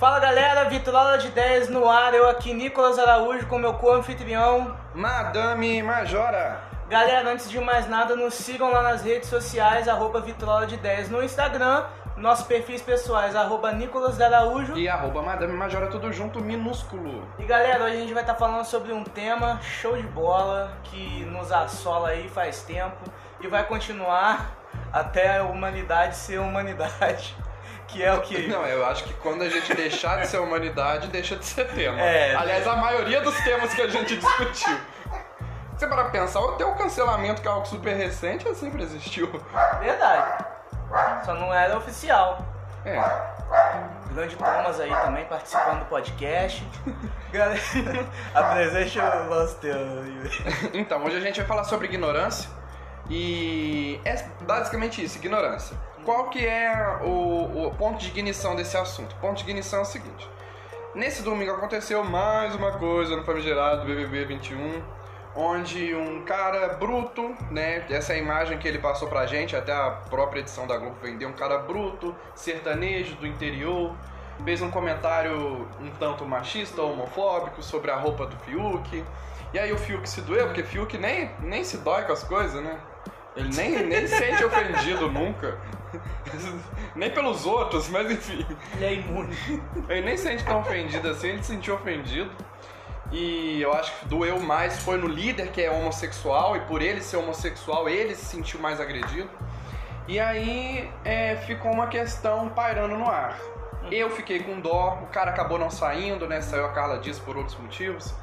Fala galera, Vitrola de 10 no ar, eu aqui, Nicolas Araújo, com meu co-anfitrião. Madame Majora. Galera, antes de mais nada, nos sigam lá nas redes sociais, arroba Vitrola de 10 no Instagram, nossos perfis pessoais, arroba Nicolas Araújo. E arroba Madame Majora, tudo junto, minúsculo. E galera, hoje a gente vai estar falando sobre um tema show de bola, que nos assola aí faz tempo, e vai continuar até a humanidade ser humanidade. Que é o que. Não, eu acho que quando a gente deixar de ser humanidade, deixa de ser tema. É. Aliás, a maioria dos temas que a gente discutiu. Você para pensar, até o cancelamento, que é algo super recente, sempre existiu. Verdade. Só não era oficial. É. Grande Thomas aí também participando do podcast. Galera, apresente o nosso tema. Então, hoje a gente vai falar sobre ignorância. E é basicamente isso, ignorância. Qual que é o, o ponto de ignição desse assunto? O ponto de ignição é o seguinte. Nesse domingo aconteceu mais uma coisa no famigerado BBB 21, onde um cara bruto, né, essa é imagem que ele passou pra gente, até a própria edição da Globo vendeu, um cara bruto, sertanejo do interior, fez um comentário um tanto machista, homofóbico sobre a roupa do Fiuk. E aí o Fiuk se doeu, porque Fiuk nem, nem se dói com as coisas, né? Ele nem, nem se sente ofendido nunca. Nem pelos outros, mas enfim. Ele é imune. Ele nem se sente tão ofendido assim, ele se sentiu ofendido. E eu acho que doeu mais foi no líder que é homossexual, e por ele ser homossexual, ele se sentiu mais agredido. E aí é, ficou uma questão pairando no ar. Eu fiquei com dó, o cara acabou não saindo, né? Saiu a Carla Dias por outros motivos.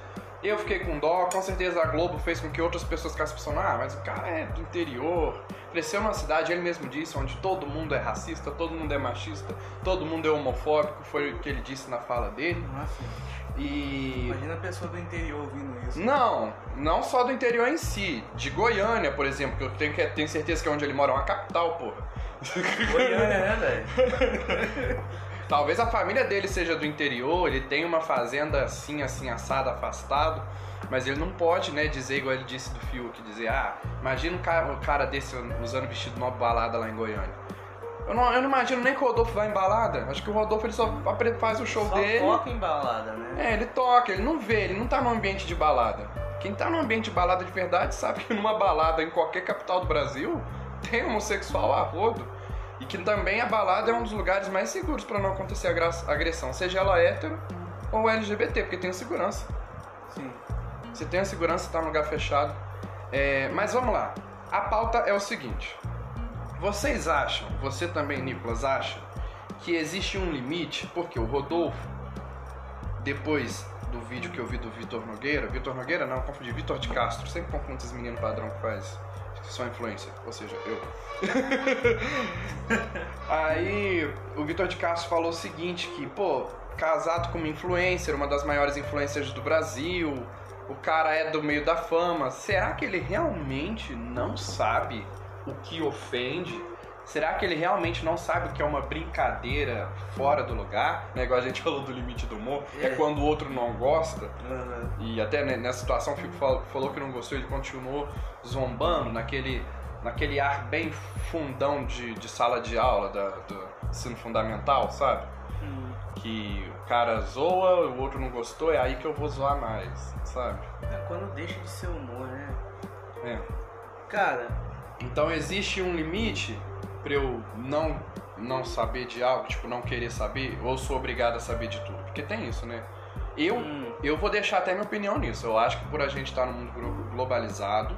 Eu fiquei com dó, com certeza a Globo fez com que outras pessoas ficassem pensando, ah, mas o cara é do interior, cresceu numa cidade, ele mesmo disse, onde todo mundo é racista, todo mundo é machista, todo mundo é homofóbico, foi o que ele disse na fala dele. Nossa, E. imagina a pessoa do interior ouvindo isso. Não, não só do interior em si, de Goiânia, por exemplo, que eu tenho, que, tenho certeza que é onde ele mora, é uma capital, porra. Goiânia, né, velho? Talvez a família dele seja do interior, ele tem uma fazenda assim, assim, assada, afastado, mas ele não pode, né, dizer igual ele disse do Fiuk, dizer, ah, imagina um cara, um cara desse usando vestido numa balada lá em Goiânia. Eu não, eu não imagino nem que o Rodolfo vai em balada, acho que o Rodolfo ele só faz o show Só dele. toca em balada, né? É, ele toca, ele não vê, ele não tá num ambiente de balada. Quem tá num ambiente de balada de verdade sabe que numa balada em qualquer capital do Brasil tem homossexual a rodo. E que também a balada é um dos lugares mais seguros pra não acontecer agressão, seja ela hétero ou LGBT, porque tem segurança. Sim. Você tem a segurança, tá num lugar fechado. É, mas vamos lá. A pauta é o seguinte. Vocês acham, você também, Nicolas, acha que existe um limite? Porque o Rodolfo, depois do vídeo que eu vi do Vitor Nogueira, Vitor Nogueira não, confundi, Vitor de Castro, sempre confundo esses meninos padrão que faz, que são influencer, ou seja, eu. Aí o Vitor de Castro falou o seguinte, que, pô, casado com uma influencer, uma das maiores influencers do Brasil, o cara é do meio da fama, será que ele realmente não sabe o que ofende? Será que ele realmente não sabe o que é uma brincadeira fora do lugar? Né, igual a gente falou do limite do humor, é É. quando o outro não gosta. Uhum. E até nessa situação o Fico fal- falou que não gostou, ele continuou zombando naquele, naquele ar bem fundão de, de sala de aula da, do ensino fundamental, sabe? Hum. Que o cara zoa, o outro não gostou, é aí que eu vou zoar mais, sabe? É quando deixa de ser humor, né? É. Cara, Então existe um limite pra eu não, não saber de algo, tipo, não querer saber, ou sou obrigado a saber de tudo. Porque tem isso, né? Eu, Hum. eu vou deixar até minha opinião nisso. Eu acho que por a gente estar num mundo glo- globalizado,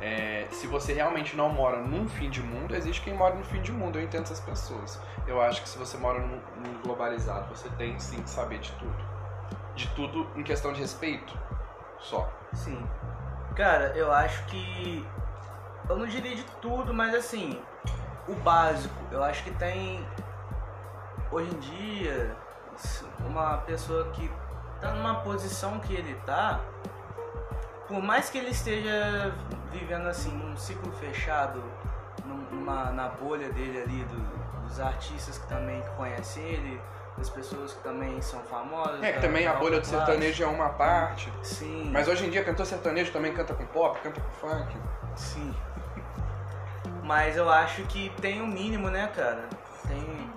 é, se você realmente não mora num fim de mundo, existe quem mora no fim de mundo. Eu entendo essas pessoas. Eu acho que se você mora num mundo globalizado, você tem sim que saber de tudo. De tudo em questão de respeito. Só. sim. Cara, eu acho que. Eu não diria de tudo, mas assim, o básico. Eu acho que tem. Hoje em dia, uma pessoa que tá numa posição que ele tá, por mais que ele esteja vivendo assim num ciclo fechado, num- numa, na bolha dele ali, do- dos artistas que também conhecem ele, das pessoas que também são famosas. É, que também a bolha do sertanejo é uma parte. Sim. Mas hoje em dia cantor sertanejo também canta com pop, canta com funk. Sim. Mas eu acho que tem o mínimo, né, cara? Tem.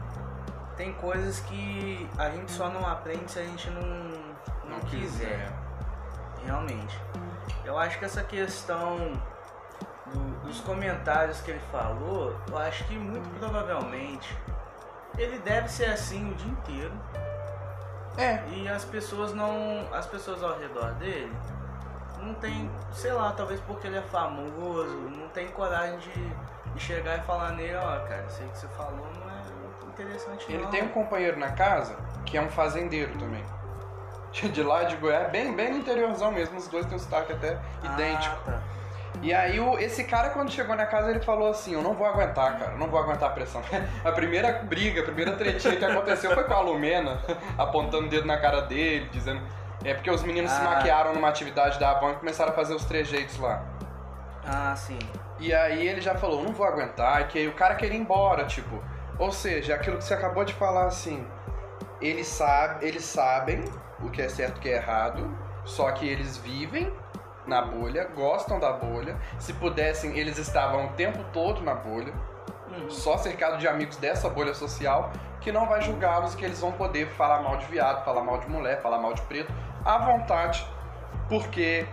tem coisas que a gente só não aprende se a gente não, não, Não quiser. quiser. Realmente. Eu acho que essa questão do- dos comentários que ele falou, eu acho que muito provavelmente ele deve ser assim o dia inteiro. É, E as pessoas não. As pessoas ao redor dele não tem, sei lá, talvez porque ele é famoso, não tem coragem de, de chegar e falar nele, ó, cara, isso aí que você falou não é muito interessante ele não. tem um companheiro na casa que é um fazendeiro também. De lá de Goiás, bem, bem no interiorzão mesmo, os dois têm um sotaque até idêntico. Ah, tá. E aí o, esse cara quando chegou na casa ele falou assim, eu não vou aguentar, cara, eu não vou aguentar a pressão. A primeira briga, a primeira tretinha que aconteceu foi com a Lumena, apontando o dedo na cara dele, dizendo... É porque os meninos se Ah. maquiaram numa atividade da Avon e começaram a fazer os trejeitos lá. Ah, sim. E aí ele já falou, não vou aguentar, e que aí o cara queria ir embora, tipo. Ou seja, aquilo que você acabou de falar assim, eles, sabe, eles sabem o que é certo e o que é errado, só que eles vivem na bolha, gostam da bolha. Se pudessem, eles estavam o tempo todo na bolha, Uhum. só cercado de amigos dessa bolha social, que não vai julgá-los que eles vão poder falar mal de viado, falar mal de mulher, falar mal de preto, à vontade, porque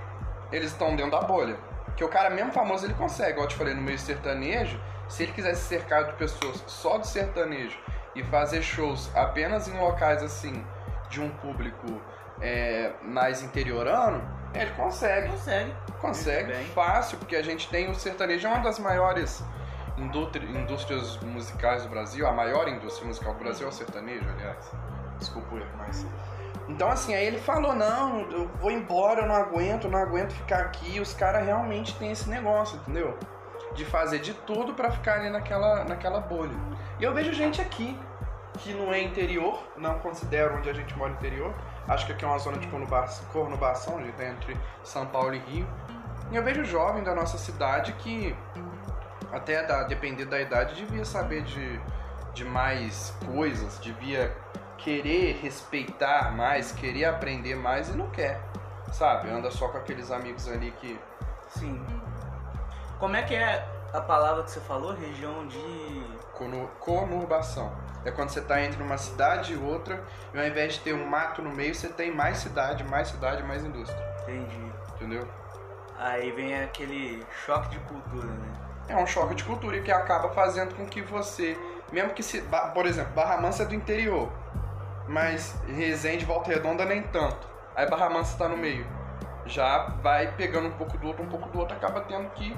eles estão dentro da bolha. Que o cara mesmo famoso ele consegue, igual eu te falei, no meio sertanejo, se ele quisesse cercar de pessoas só de sertanejo e fazer shows apenas em locais assim, de um público é, mais interiorano, ele consegue. Consegue. Consegue, fácil, porque a gente tem o sertanejo, é uma das maiores indústri- indústrias musicais do Brasil, a maior indústria musical do Brasil é o sertanejo, aliás. Desculpa o erro, mas. Então, assim, aí ele falou: não, eu vou embora, eu não aguento, não aguento ficar aqui. Os caras realmente têm esse negócio, entendeu? De fazer de tudo pra ficar ali naquela, naquela bolha. E eu vejo gente aqui que não é interior, não considero onde a gente mora interior. Acho que aqui é uma zona de conurbação, onde tá entre São Paulo e Rio. E eu vejo jovem da nossa cidade que, até da, depender da idade, devia saber de, de mais coisas, devia querer respeitar mais, querer aprender mais e não quer, sabe? Anda só com aqueles amigos ali que. Sim. Como é que é a palavra que você falou? Região de. Conurbação. É quando você está entre uma cidade e outra, e ao invés de ter um mato no meio, você tem mais cidade, mais cidade, mais indústria. Entendi. Entendeu? Aí vem aquele choque de cultura, né? É um choque de cultura que acaba fazendo com que você, mesmo que se, por exemplo, Barra Mansa é do interior, mas Resende, Volta Redonda nem tanto. Aí Barra Mansa está no meio. Já vai pegando um pouco do outro, um pouco do outro, acaba tendo que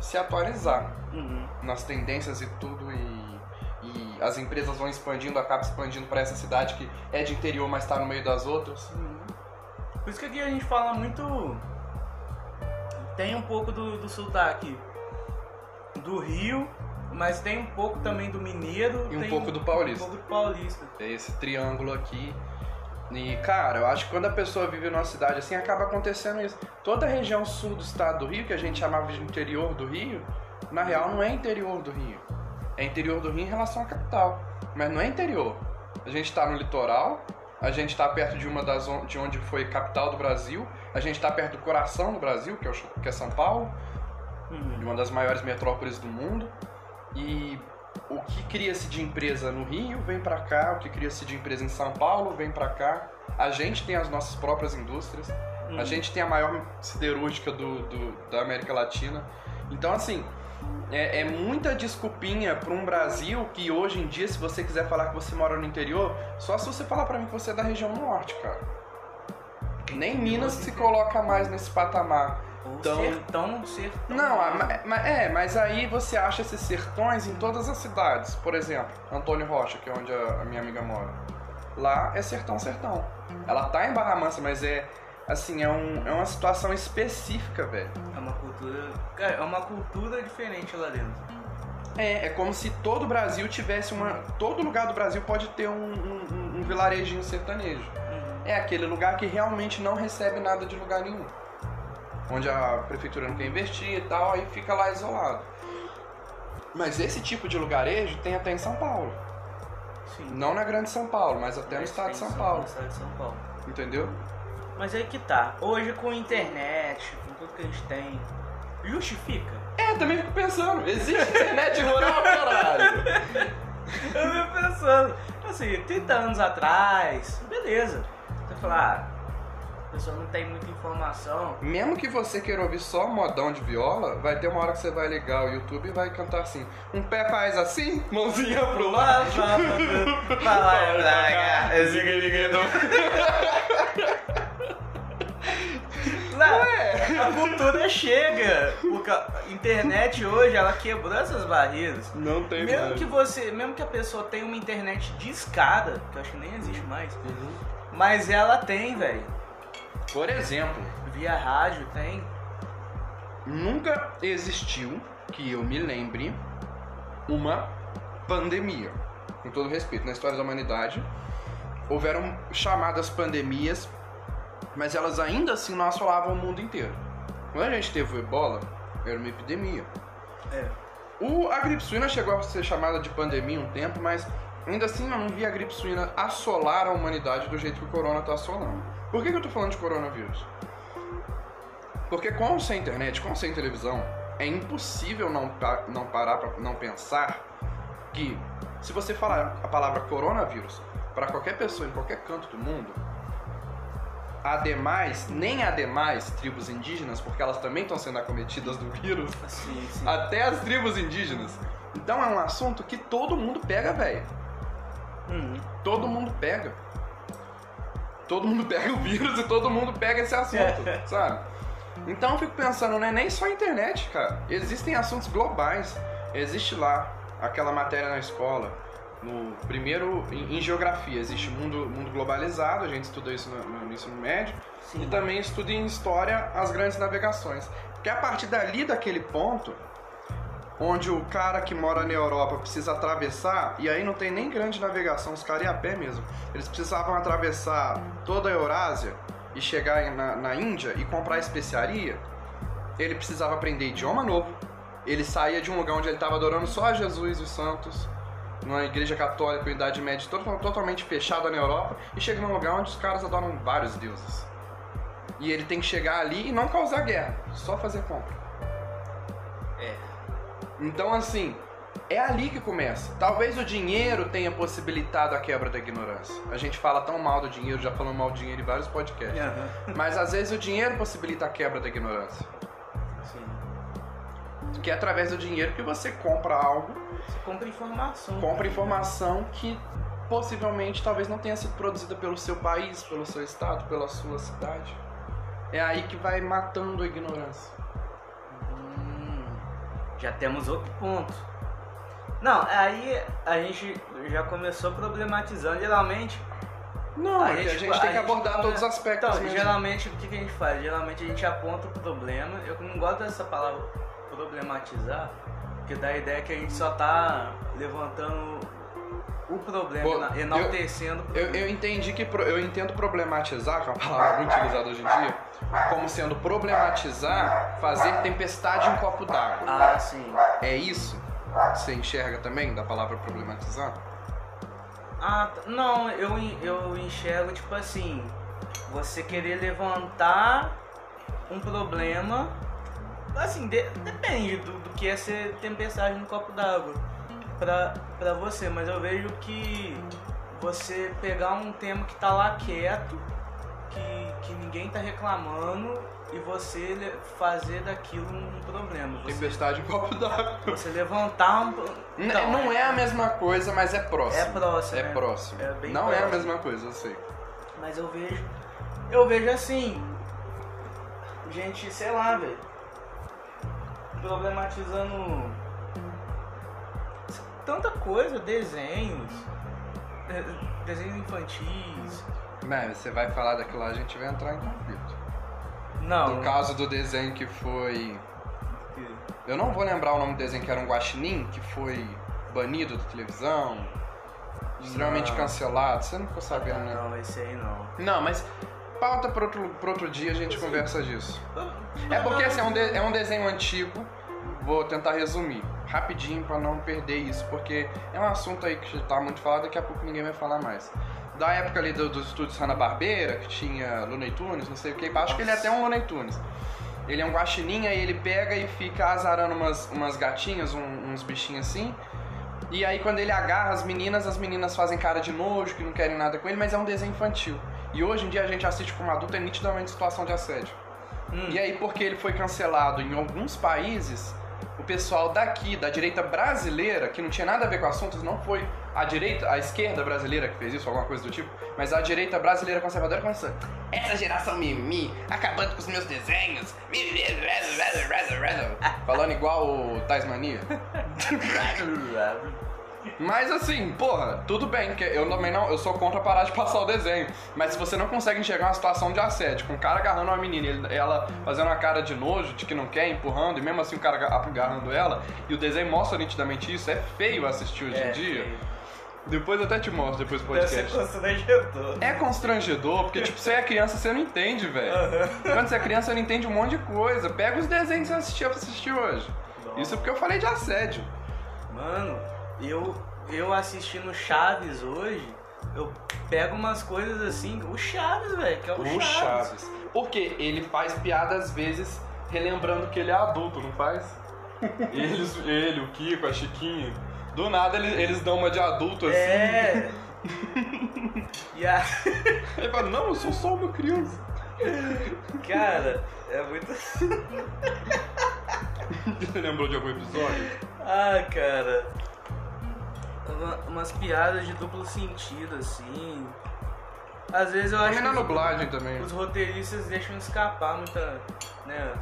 se atualizar Uhum. nas tendências e tudo e, e as empresas vão expandindo, acaba expandindo para essa cidade que é de interior, mas está no meio das outras. Por isso que aqui a gente fala muito. Tem um pouco do, do sotaque do Rio, mas tem um pouco também do mineiro E um pouco do paulista. Um pouco do paulista. É esse triângulo aqui. E, cara, eu acho que quando a pessoa vive numa cidade assim, acaba acontecendo isso. Toda a região sul do estado do Rio, que a gente chamava de interior do Rio, na real não é interior do Rio. É interior do Rio em relação à capital. Mas não é interior. A gente tá no litoral, a gente tá perto de uma das on- de onde foi capital do Brasil, a gente tá perto do coração do Brasil, que é, o- que é São Paulo Uhum. de uma das maiores metrópoles do mundo. E o que cria-se de empresa no Rio vem pra cá, o que cria-se de empresa em São Paulo vem pra cá. A gente tem as nossas próprias indústrias, Uhum. a gente tem a maior siderúrgica do, do- da América Latina. Então, assim, é, é muita desculpinha pra um Brasil que hoje em dia, se você quiser falar que você mora no interior, só se você falar pra mim que você é da região norte, cara. Nem Minas se coloca mais nesse patamar. Então- sertão, sertão. Não, é, mas aí você acha esses sertões em todas as cidades. Por exemplo, Antônio Rocha, que é onde a, minha amiga mora. Lá é sertão, sertão. Ela tá em Barra Mansa, mas é assim, é, um, é uma situação específica, velho. É uma cultura. Cara, é uma cultura diferente lá dentro. É, é como se todo o Brasil tivesse uma. Todo lugar do Brasil pode ter um, um, um- um vilarejinho sertanejo. Uhum. É aquele lugar que realmente não recebe nada de lugar nenhum. Onde a prefeitura não quer investir e tal, aí fica lá isolado. Mas esse tipo de lugarejo tem até em São Paulo. Sim. Não na grande São Paulo, mas até no Mas estado de tem São Paulo. No estado de São Paulo. Entendeu? Mas aí que tá. Hoje com internet, com tudo que a gente tem, justifica? É, também fico pensando, existe internet rural, caralho? Eu fico pensando, assim, 30 anos atrás, beleza. Você fala, ah, a pessoa não tem muita informação. Mesmo que você queira ouvir só modão de viola, vai ter uma hora que você vai ligar o YouTube e vai cantar assim. Um pé faz assim, mãozinha pro lado. Esse Não, Ué. a cultura chega. Porque a internet hoje, ela quebrou essas barreiras. Não tem Mesmo mais. que você, mesmo que a pessoa tenha uma internet de escada, que eu acho que nem existe mais, Uhum. mas ela tem, velho. Por exemplo, Via rádio tem. nunca existiu, que eu me lembre, uma pandemia. Com todo respeito, na história da humanidade, houveram chamadas pandemias, mas elas ainda assim não assolavam o mundo inteiro. Quando a gente teve o ebola, era uma epidemia. É. O, a gripe suína chegou a ser chamada de pandemia um tempo, mas ainda assim eu não vi a gripe suína assolar a humanidade do jeito que o corona está assolando. Por que, que eu tô falando de coronavírus? Porque com sem internet, com sem televisão, é impossível não, não parar pra não pensar que se você falar a palavra coronavírus para qualquer pessoa em qualquer canto do mundo, ademais, nem ademais tribos indígenas, porque elas também estão sendo acometidas do vírus, Sim, sim. até as tribos indígenas. Então é um assunto que todo mundo pega, velho. Uhum. Todo mundo pega. Todo mundo pega o vírus e todo mundo pega esse assunto, sabe? Então eu fico pensando, não é nem só a internet, cara. Existem assuntos globais. Existe lá aquela matéria na escola, no primeiro em, em geografia, existe mundo, mundo globalizado, a gente estuda isso no, no ensino médio, Sim. e também estuda em história as grandes navegações. Que é a partir dali daquele ponto onde o cara que mora na Europa precisa atravessar, e aí não tem nem grande navegação, os caras iam a pé mesmo. Eles precisavam atravessar toda a Eurásia e chegar na, na Índia e comprar especiaria. Ele precisava aprender idioma novo. Ele saía de um lugar onde ele estava adorando só a Jesus e os santos, numa igreja católica, Idade Média, to- totalmente fechada na Europa, e chega num lugar onde os caras adoram vários deuses. E ele tem que chegar ali e não causar guerra, só fazer compra. Então, assim, é ali que começa. Talvez o dinheiro tenha possibilitado a quebra da ignorância. A gente fala tão mal do dinheiro, já falamos mal do dinheiro em vários podcasts. Aham. Mas às vezes o dinheiro possibilita a quebra da ignorância. Sim. Que é através do dinheiro que você compra algo, Você compra informação. compra informação que possivelmente talvez não tenha sido produzida pelo seu país, pelo seu estado, pela sua cidade. É aí que vai matando a ignorância. Já temos outro ponto. Não, aí a gente já começou problematizando. Geralmente. Não, a é que a gente tem que abordar todos os aspectos. Então, mesmo. geralmente o que, que a gente faz? Geralmente a gente aponta o problema. Eu não gosto dessa palavra problematizar, porque dá a ideia que a gente só tá levantando o problema, ena- enaltecendo Eu, problema. eu entendi que pro- eu entendo problematizar, que é uma palavra muito utilizada hoje em dia, como sendo problematizar fazer tempestade em copo d'água. Ah, sim. É isso? Você enxerga também da palavra problematizar? Ah, não, eu, eu enxergo tipo assim, você querer levantar um problema, assim, de- depende do, do que é ser tempestade no copo d'água pra, pra você, mas eu vejo que você pegar um tema que tá lá quieto, que, que ninguém tá reclamando, e você fazer daquilo um problema. Você, Tempestade em copo d'água. você levantar um. Então, não é a mesma coisa, mas é próximo. É próximo, É né? próximo. É não é a próximo. mesma coisa, eu sei. Mas eu vejo. Eu vejo assim. Gente, sei lá, velho. Problematizando. Tanta coisa, desenhos. de- Desenhos infantis. Mas você vai falar daquilo lá, a gente vai entrar em conflito. Não. No caso do desenho que foi. Eu não vou lembrar o nome do desenho que era um guaxinim, que foi banido da televisão, extremamente Não. cancelado. Você não ficou sabendo, né? Não, esse aí não. Não, mas pauta para outro, pra outro dia a gente conversa disso. É porque assim, é um, de- é um desenho antigo, vou tentar resumir rapidinho para não perder isso, porque é um assunto aí que tá muito falado, daqui a pouco ninguém vai falar mais. Da época ali do- dos estúdios Hanna-Barbera, que tinha Looney Tunes, não sei o que, acho que ele é até um Looney Tunes. Ele é um guaxinim, aí ele pega e fica azarando umas, umas gatinhas, um- uns bichinhos assim, E aí quando ele agarra as meninas, as meninas fazem cara de nojo, que não querem nada com ele, mas é um desenho infantil. E hoje em dia a gente assiste como adulto, é nitidamente situação de assédio. Hum. E aí, porque ele foi cancelado em alguns países, o pessoal daqui, da direita brasileira, que não tinha nada a ver com o assunto, não foi a direita, a esquerda brasileira que fez isso, alguma coisa do tipo, mas a direita brasileira conservadora começou. Essa geração mimimi, acabando com os meus desenhos. Falando igual o Tais Mania. Mas assim, porra, tudo bem, que eu também não, eu sou contra parar de passar o desenho. Mas se você não consegue enxergar uma situação de assédio, com um cara agarrando uma menina, ele- ela fazendo uma cara de nojo, de que não quer, empurrando, e mesmo assim o cara aga- agarrando ela, e o desenho mostra nitidamente isso, é feio assistir hoje em É, dia. feio. Depois eu até te mostro depois do Deve ser podcast. constrangedor. É constrangedor, porque tipo, você é criança, você não entende, velho. Quando você é criança, você não entende um monte de coisa. Pega os desenhos que você assistiu pra assistir hoje. Isso é porque eu falei de assédio. Mano, eu, eu assistindo Chaves hoje, eu pego umas coisas assim. O Chaves, velho, que é o, O Chaves. Porque ele faz piada às vezes relembrando que ele é adulto, não faz? Eles, ele, o Kiko, a Chiquinha. Do nada eles, eles dão uma de adulto assim. É. e a. Ele fala, não, eu sou só uma criança. Cara, é muito. Você lembrou de algum episódio? Ah, cara. Uma- umas piadas de duplo sentido, assim. Às vezes eu acho Também na que os- dublagem também. os roteiristas deixam escapar muita, né,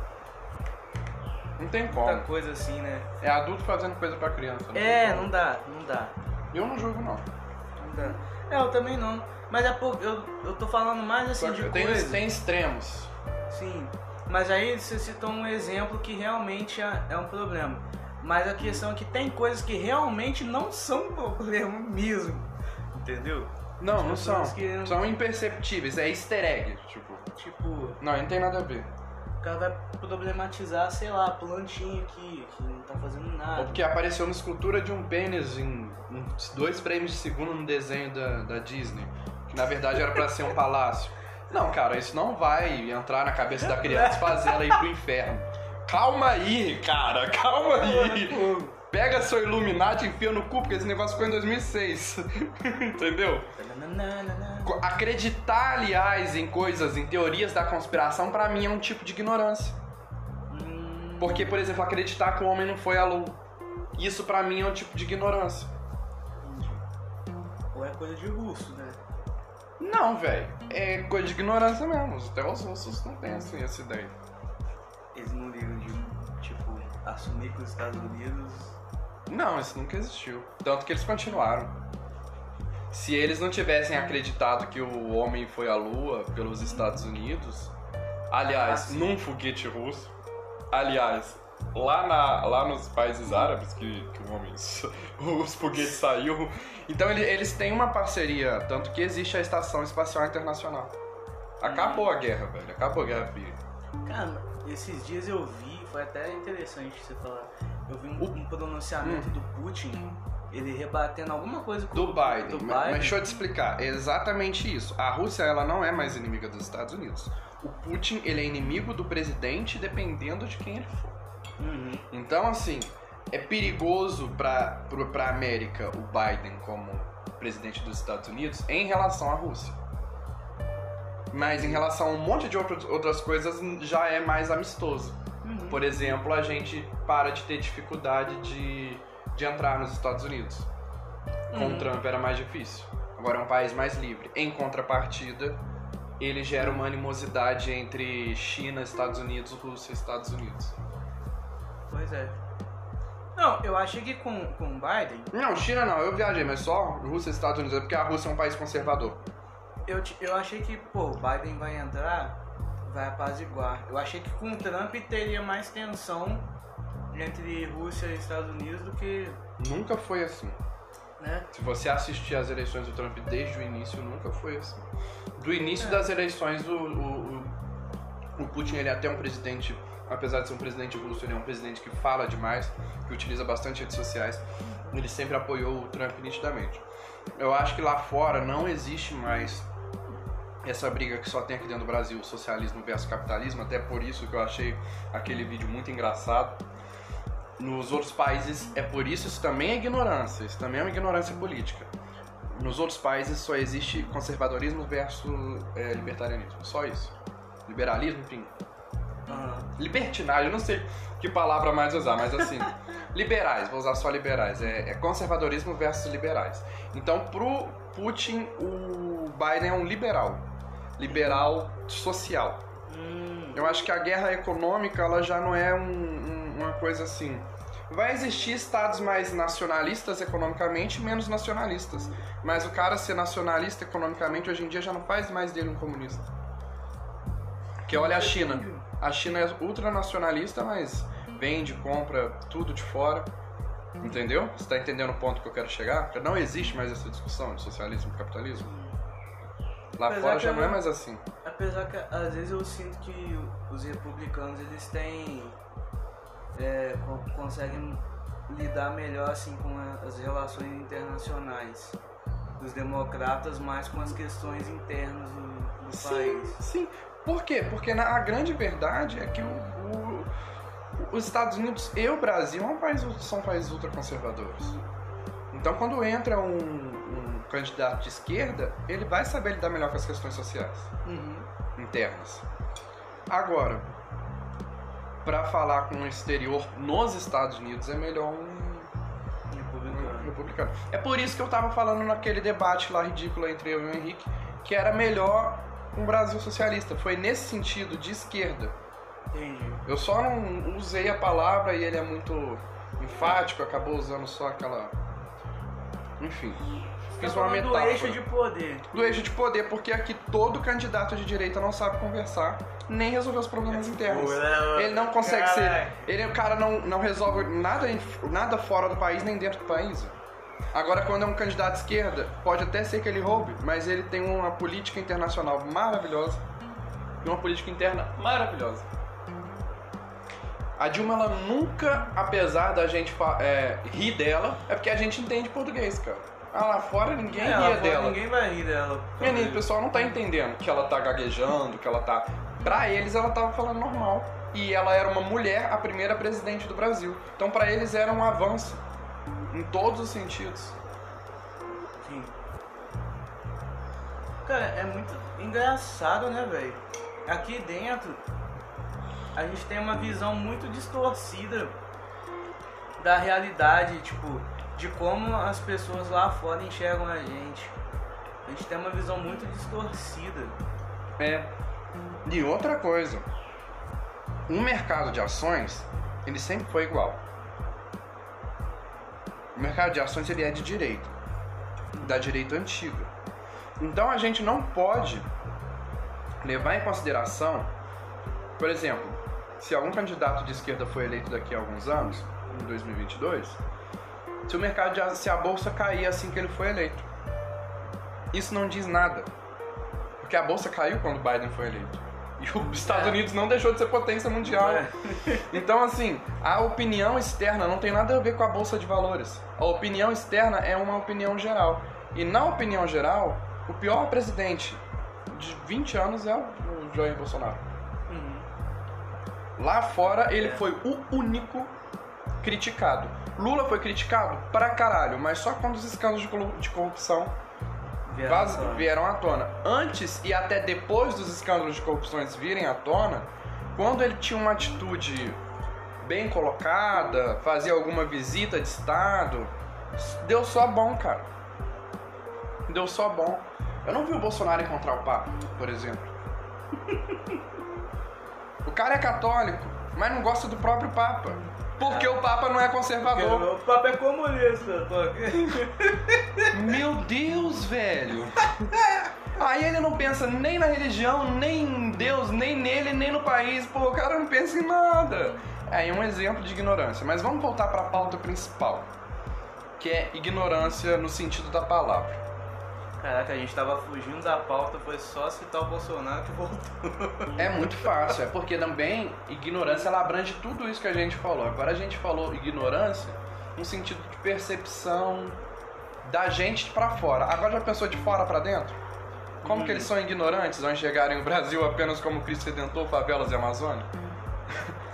Não tem muita como. coisa assim, né? É adulto fazendo coisa pra criança. não É, tem não dá, não dá. Eu não julgo, não. Não dá. É, eu também não. Mas é eu, eu tô falando mais assim de tem, coisa. tem extremos. Sim. Mas aí você citou um exemplo que realmente é, é um problema. Mas a questão é que tem coisas que realmente não são problema mesmo. Entendeu? Não, As não são. que- São imperceptíveis, é easter egg, tipo. Tipo, Não, não tem nada a ver. o cara vai problematizar, sei lá, a plantinha aqui, que não tá fazendo nada. Ou porque apareceu uma escultura de um pênis em dois frames de segundo no desenho da, da Disney. Que na verdade era pra ser um palácio. Não, cara, isso não vai entrar na cabeça da criança e fazer ela ir pro inferno. Calma aí, cara, calma aí. Pega seu Illuminati e enfia no cu, porque esse negócio ficou em 2006. Entendeu? Acreditar, aliás, em coisas, em teorias da conspiração, pra mim é um tipo de ignorância. Hum, Porque, por exemplo, acreditar que o homem não foi à lua. Isso pra mim é um tipo de ignorância. Ou é coisa de russo, né? Não, velho. É coisa de ignorância mesmo. Até os russos não têm assim essa ideia. Eles não ligam de, tipo, assumir que os Estados Unidos. Não, isso nunca existiu. Tanto que eles continuaram. Se eles não tivessem acreditado que o homem foi à lua pelos Estados Unidos, aliás, Ah, num foguete russo, aliás, lá, na, lá nos países árabes que, que o homem, os foguetes saiu. Então ele- eles têm uma parceria, tanto que existe a Estação Espacial Internacional. Acabou a guerra, velho. Acabou a Guerra Fria. Cara, esses dias eu vi, foi até interessante você falar. Eu vi um, um pronunciamento Hum. do Putin, ele rebatendo alguma coisa com Do Biden. do Mas- Mas deixa eu te explicar. É exatamente isso. A Rússia, ela não é mais inimiga dos Estados Unidos. O Putin, ele é inimigo do presidente dependendo de quem ele for. Uhum. Então, assim, é perigoso pro- pra América o Biden como presidente dos Estados Unidos em relação à Rússia. Mas em relação a um monte de outro- outras coisas, já é mais amistoso. Uhum. Por exemplo, a gente para de ter dificuldade de, de entrar nos Estados Unidos. Com Uhum. o Trump era mais difícil. Agora é um país mais livre. Em contrapartida, ele gera uma animosidade entre China, Estados Unidos, Rússia e Estados Unidos. Pois é. Não, eu achei que com, com o Biden, Não, China não, eu viajei, mas só Rússia e Estados Unidos, é porque a Rússia é um país conservador. Eu, eu achei que, pô, o Biden vai entrar, vai apaziguar. Eu achei que com o Trump teria mais tensão entre Rússia e Estados Unidos do que, Nunca foi assim. né? Se você assistir às eleições do Trump desde o início, nunca foi assim. Do início É. das eleições, o, o, o- o Putin ele é até um presidente, apesar de ser um presidente russo, ele é um presidente que fala demais, que utiliza bastante redes sociais. Ele sempre apoiou o Trump nitidamente. Eu acho que lá fora não existe mais essa briga que só tem aqui dentro do Brasil, socialismo versus capitalismo, até por isso que eu achei aquele vídeo muito engraçado. Nos outros países é por isso, isso também é ignorância, isso também é uma ignorância política. Nos outros países só existe conservadorismo versus é, libertarianismo, só isso. Liberalismo, enfim. Aham. Libertinagem, eu não sei que palavra mais usar, mas assim, liberais, vou usar só liberais. É, é conservadorismo versus liberais. Então, pro Putin, o Biden é um liberal. Liberal social. Hum, Eu acho que a guerra econômica ela já não é um- um- uma coisa assim. Vai existir estados mais nacionalistas economicamente menos nacionalistas. Mas o cara ser nacionalista economicamente hoje em dia já não faz mais dele um comunista. Porque olha a China. A China é ultranacionalista, mas vende, compra tudo de fora. Entendeu? Você está entendendo o ponto que eu quero chegar? Porque não existe mais essa discussão de socialismo e capitalismo. Lá Apesar fora já não é mais assim. Apesar que às vezes eu sinto que os republicanos eles têm. é, con- conseguem lidar melhor assim com as relações internacionais. Os democratas mais com as questões internas do, do Sim, país. sim. Por quê? Porque na, a grande verdade é que o, o- os Estados Unidos e o Brasil é um país, são países ultraconservadores. Então, quando entra um candidato de esquerda, ele vai saber lidar melhor com as questões sociais Uhum. internas. Agora, para falar com o exterior nos Estados Unidos é melhor um Republicano. republicano. É por isso que eu tava falando naquele debate lá ridículo entre eu e o Henrique, que era melhor um Brasil socialista. Foi nesse sentido, de esquerda. Entendi. Eu só não usei a palavra e ele é muito enfático, acabou usando só aquela. Enfim. Fiz uma falando do metáfora. eixo de poder. Do eixo de poder, porque aqui todo candidato de direita não sabe conversar, nem resolver os problemas internos. Ele não consegue ser. Ele, o cara não, não resolve nada, nada fora do país nem dentro do país. Agora, quando é um candidato de esquerda, pode até ser que ele roube, mas ele tem uma política internacional maravilhosa e uma política interna maravilhosa. A Dilma, ela nunca, apesar da gente é, rir dela, é porque a gente entende português, cara. Ah, lá fora ninguém É, ria fora dela. Ninguém vai rir dela. Menino, o pessoal não tá entendendo que ela tá gaguejando, que ela tá. Pra eles ela tava falando normal. E ela era uma mulher, a primeira presidente do Brasil. Então pra eles era um avanço. Em todos os sentidos. Sim. Cara, é muito engraçado, né, velho? Aqui dentro, a gente tem uma visão muito distorcida da realidade, tipo, de como as pessoas lá fora enxergam a gente. A gente tem uma visão muito distorcida. É. E outra coisa. O mercado de ações, ele sempre foi igual. O mercado de ações ele é de direita. Da direita antiga. Então a gente não pode levar em consideração, por exemplo, se algum candidato de esquerda for eleito daqui a alguns anos, em 2022, se o mercado de se a bolsa cair assim que ele foi eleito. Isso não diz nada. Porque a bolsa caiu quando Biden foi eleito. E os Estados É. Unidos não deixou de ser potência mundial. É. Então, assim, a opinião externa não tem nada a ver com a bolsa de valores. A opinião externa é uma opinião geral. E na opinião geral, o pior presidente de 20 anos é o o Jair Bolsonaro. Uhum. Lá fora, ele É. foi o único criticado. Lula foi criticado pra caralho, mas só quando os escândalos de corru- de corrupção Vieram à tona. vieram à tona. Antes e até depois dos escândalos de corrupções virem à tona, quando ele tinha uma atitude bem colocada, fazia alguma visita de Estado, deu só bom, cara. Deu só bom. Eu não vi o Bolsonaro encontrar o Papa, por exemplo. o cara é católico, mas não gosta do próprio Papa. Porque o Papa não é conservador. O papo é comunista, tô aqui. Meu Deus, velho. Aí ele não pensa nem na religião, nem em Deus, nem nele, nem no país. Pô, o cara não pensa em nada. Aí é um exemplo de ignorância. Mas vamos voltar para a pauta principal, que é ignorância no sentido da palavra. Caraca, a gente tava fugindo da pauta, foi só citar o Bolsonaro que voltou. É muito fácil, é porque também ignorância ela abrange tudo isso que a gente falou. Agora a gente falou ignorância no sentido de percepção da gente pra fora. Agora já pensou de fora pra dentro? Como que eles são ignorantes ao enxergarem o Brasil apenas como Cristo Redentor, favelas e Amazônia?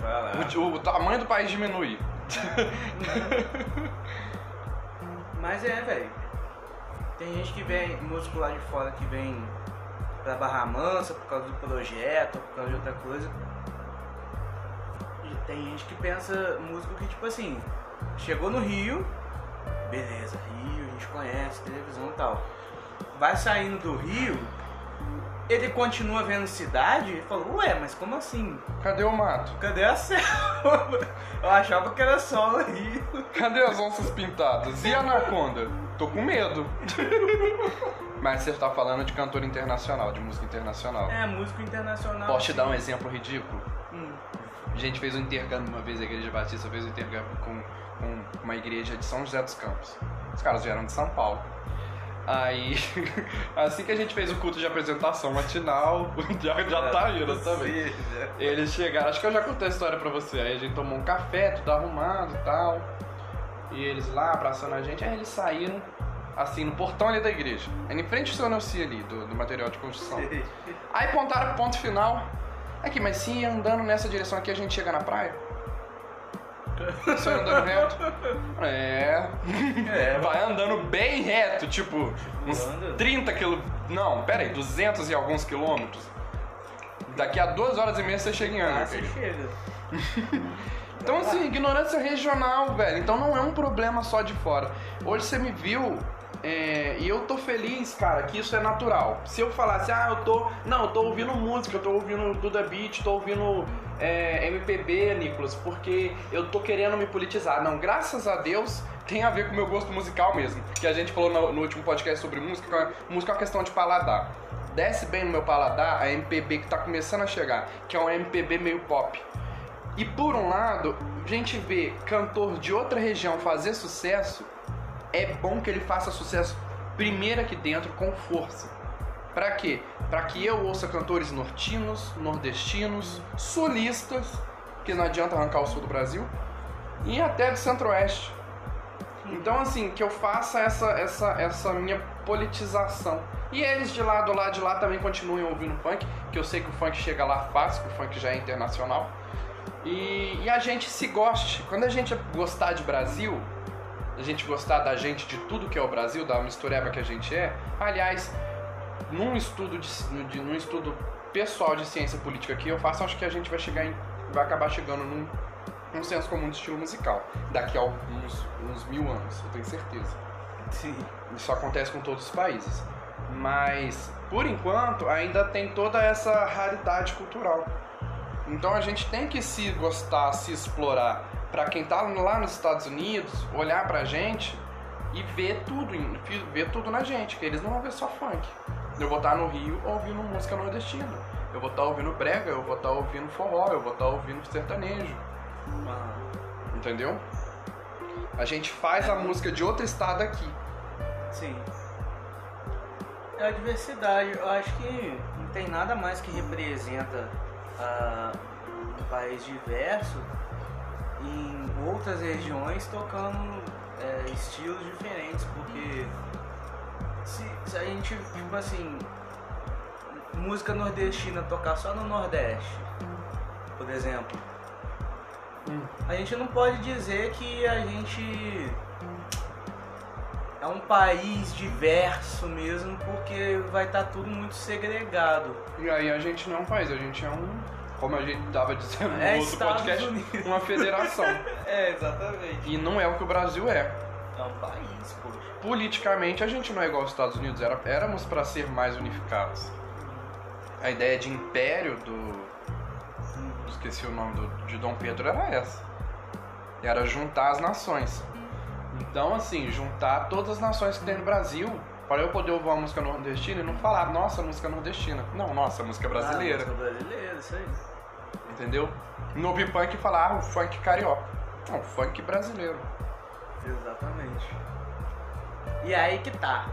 Vai lá. O, o tamanho do país diminui. Mas é, velho. Tem gente que vem, músico lá de fora que vem pra Barra Mansa por causa do projeto, por causa de outra coisa. E tem gente que pensa músico que, tipo assim, chegou no Rio, beleza, Rio, a gente conhece, televisão e tal. Vai saindo do Rio, ele continua vendo cidade e falou, ué, mas como assim? Cadê o mato? Cadê a selva? Eu achava que era só o Rio. Cadê as onças pintadas? E a anaconda? Tô com medo. Mas você tá falando de cantor internacional, de música internacional. É, músico internacional. Posso te dar um sim. exemplo ridículo? Hum. A gente fez um intercâmbio uma vez, a Igreja Batista fez um intercâmbio com, com uma igreja de São José dos Campos. Os caras vieram de São Paulo. Aí, assim que a gente fez o culto de apresentação matinal, já, já tá indo também. Sim? Eles chegaram, acho que eu já contei a história pra você. Aí a gente tomou um café, tudo arrumado e tal. E eles lá abraçando a gente, aí eles saíram, assim, no portão ali da igreja. Aí em frente ao seu Nelci ali, do, do material de construção. Aí apontaram pro ponto final. Aqui, mas se andando nessa direção aqui a gente chega na praia? Se andando reto? É. É, Vai andando bem reto, tipo, uns Anda. 30 quilômetros. Não, pera aí, 200 e alguns quilômetros. Daqui a duas horas e meia você chega em Ah, Angra. você chega. Então, assim, ignorância regional, velho. Então não é um problema só de fora. Hoje você me viu é, e eu tô feliz, cara, que isso é natural. Se eu falasse, ah, eu tô. Não, eu tô ouvindo música, eu tô ouvindo Duda Beat, tô ouvindo é, MPB, Nicolas, porque eu tô querendo me politizar. Não, graças a Deus tem a ver com o meu gosto musical mesmo. Que a gente falou no, no último podcast sobre música, é- música é uma questão de paladar. Desce bem no meu paladar a MPB que tá começando a chegar, que é um MPB meio pop. E por um lado, a gente vê cantor de outra região fazer sucesso, é bom que ele faça sucesso primeiro aqui dentro com força. Pra quê? Pra que eu ouça cantores nortinos, nordestinos, sulistas, que não adianta arrancar o sul do Brasil, e até do centro-oeste. Então, assim, que eu faça essa, essa, essa minha politização. E eles de lá do lado de lá também continuem ouvindo funk, que eu sei que o funk chega lá fácil, que o funk já é internacional. E, e a gente se goste. Quando a gente gostar de Brasil, a gente gostar da gente, de tudo que é o Brasil, da mistureba que a gente é. Aliás, num estudo, de, num estudo pessoal de ciência política que eu faço, acho que a gente vai chegar em, vai acabar chegando num, num senso comum de estilo musical. Daqui a alguns uns mil anos, eu tenho certeza. Sim. Isso acontece com todos os países. Mas, por enquanto, ainda tem toda essa raridade cultural. Então a gente tem que se gostar, se explorar. Pra quem tá lá nos Estados Unidos, olhar pra gente e ver tudo, ver tudo na gente, que eles não vão ver só funk. Eu vou estar no Rio ouvindo música nordestina. Eu vou estar ouvindo brega, eu vou estar ouvindo forró, eu vou estar ouvindo sertanejo. Ah, Entendeu? A gente faz a música de outro estado aqui. sim. É a diversidade. Eu acho que não tem nada mais que representa ah, um país diverso em outras regiões tocando é, estilos diferentes, porque se, se a gente, tipo assim, música nordestina tocar só no Nordeste, por exemplo, a gente não pode dizer que a gente é um país diverso mesmo, porque vai estar tudo muito segregado. E aí a gente não país, a gente é um. Como a gente tava dizendo no É outro Estados podcast, Unidos. uma federação. É, exatamente. E não é o que o Brasil é. É um país, poxa. Politicamente a gente não é igual aos Estados Unidos, era, éramos para ser mais unificados. A ideia de império do. Esqueci o nome do, de Dom Pedro era essa. Era juntar as nações. Então, assim, juntar todas as nações que tem no Brasil para eu poder ouvir uma música nordestina e não falar, nossa, música nordestina. Não, nossa, música brasileira. Ah, música brasileira, isso aí. Entendeu? No ouvir punk falar, ah, o funk carioca. Não, o funk brasileiro. Exatamente. E aí que tá.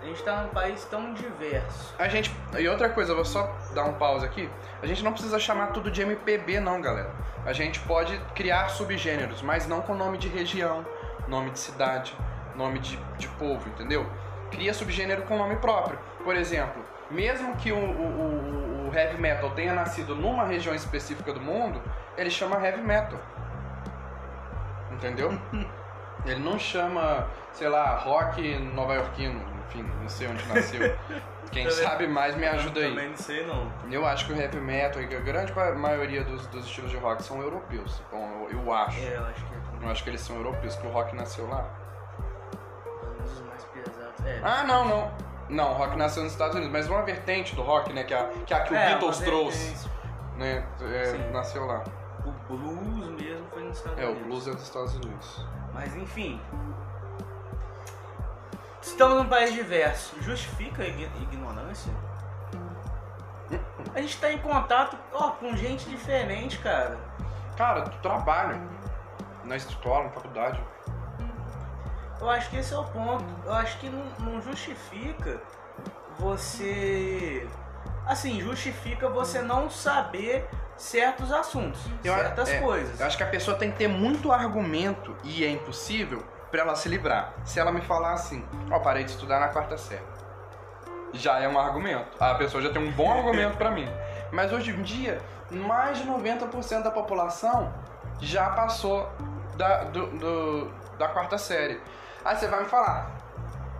A gente tá num país tão diverso. A gente. E outra coisa, eu vou só dar um pause aqui. A gente não precisa chamar tudo de MPB, não, galera. A gente pode criar subgêneros, mas não com nome de região, nome de cidade, nome de, de povo, entendeu? Cria subgênero com nome próprio. Por exemplo, mesmo que o, o, o- o heavy metal tenha nascido numa região específica do mundo, ele chama heavy metal. Entendeu? Ele não chama, sei lá, rock nova-iorquino, enfim, não sei onde nasceu. Quem Também- sabe mais me ajuda aí. Também não sei não. Eu acho que o heavy metal e a grande ma- maioria dos, dos estilos de rock são europeus. Bom, eu, eu acho. É, eu acho que é Eu acho que eles são europeus, que o rock nasceu lá. pesados. É. Ah, não, não. Não, o rock nasceu nos Estados Unidos, mas uma vertente do rock, né, que a que, a que o É, Beatles uma trouxe, né, é, nasceu lá. O blues mesmo foi nos Estados É, o Unidos. blues é dos Estados Unidos. Mas enfim. Estamos num país diverso. Justifica a ign- ignorância? A gente tá em contato ó, com gente diferente, cara. Cara, tu trabalha na escola, na faculdade. Eu acho que esse é o ponto. Eu acho que não, não justifica você. Assim, justifica você não saber certos assuntos, Eu certas é, coisas. Eu acho que a pessoa tem que ter muito argumento e é impossível pra ela se livrar. Se ela me falar assim, ó, parei de estudar na quarta série. Já é um argumento. A pessoa já tem um bom argumento pra mim. Mas hoje em dia, mais de 90% da população já passou da, do- do- da quarta série. Aí você vai me falar,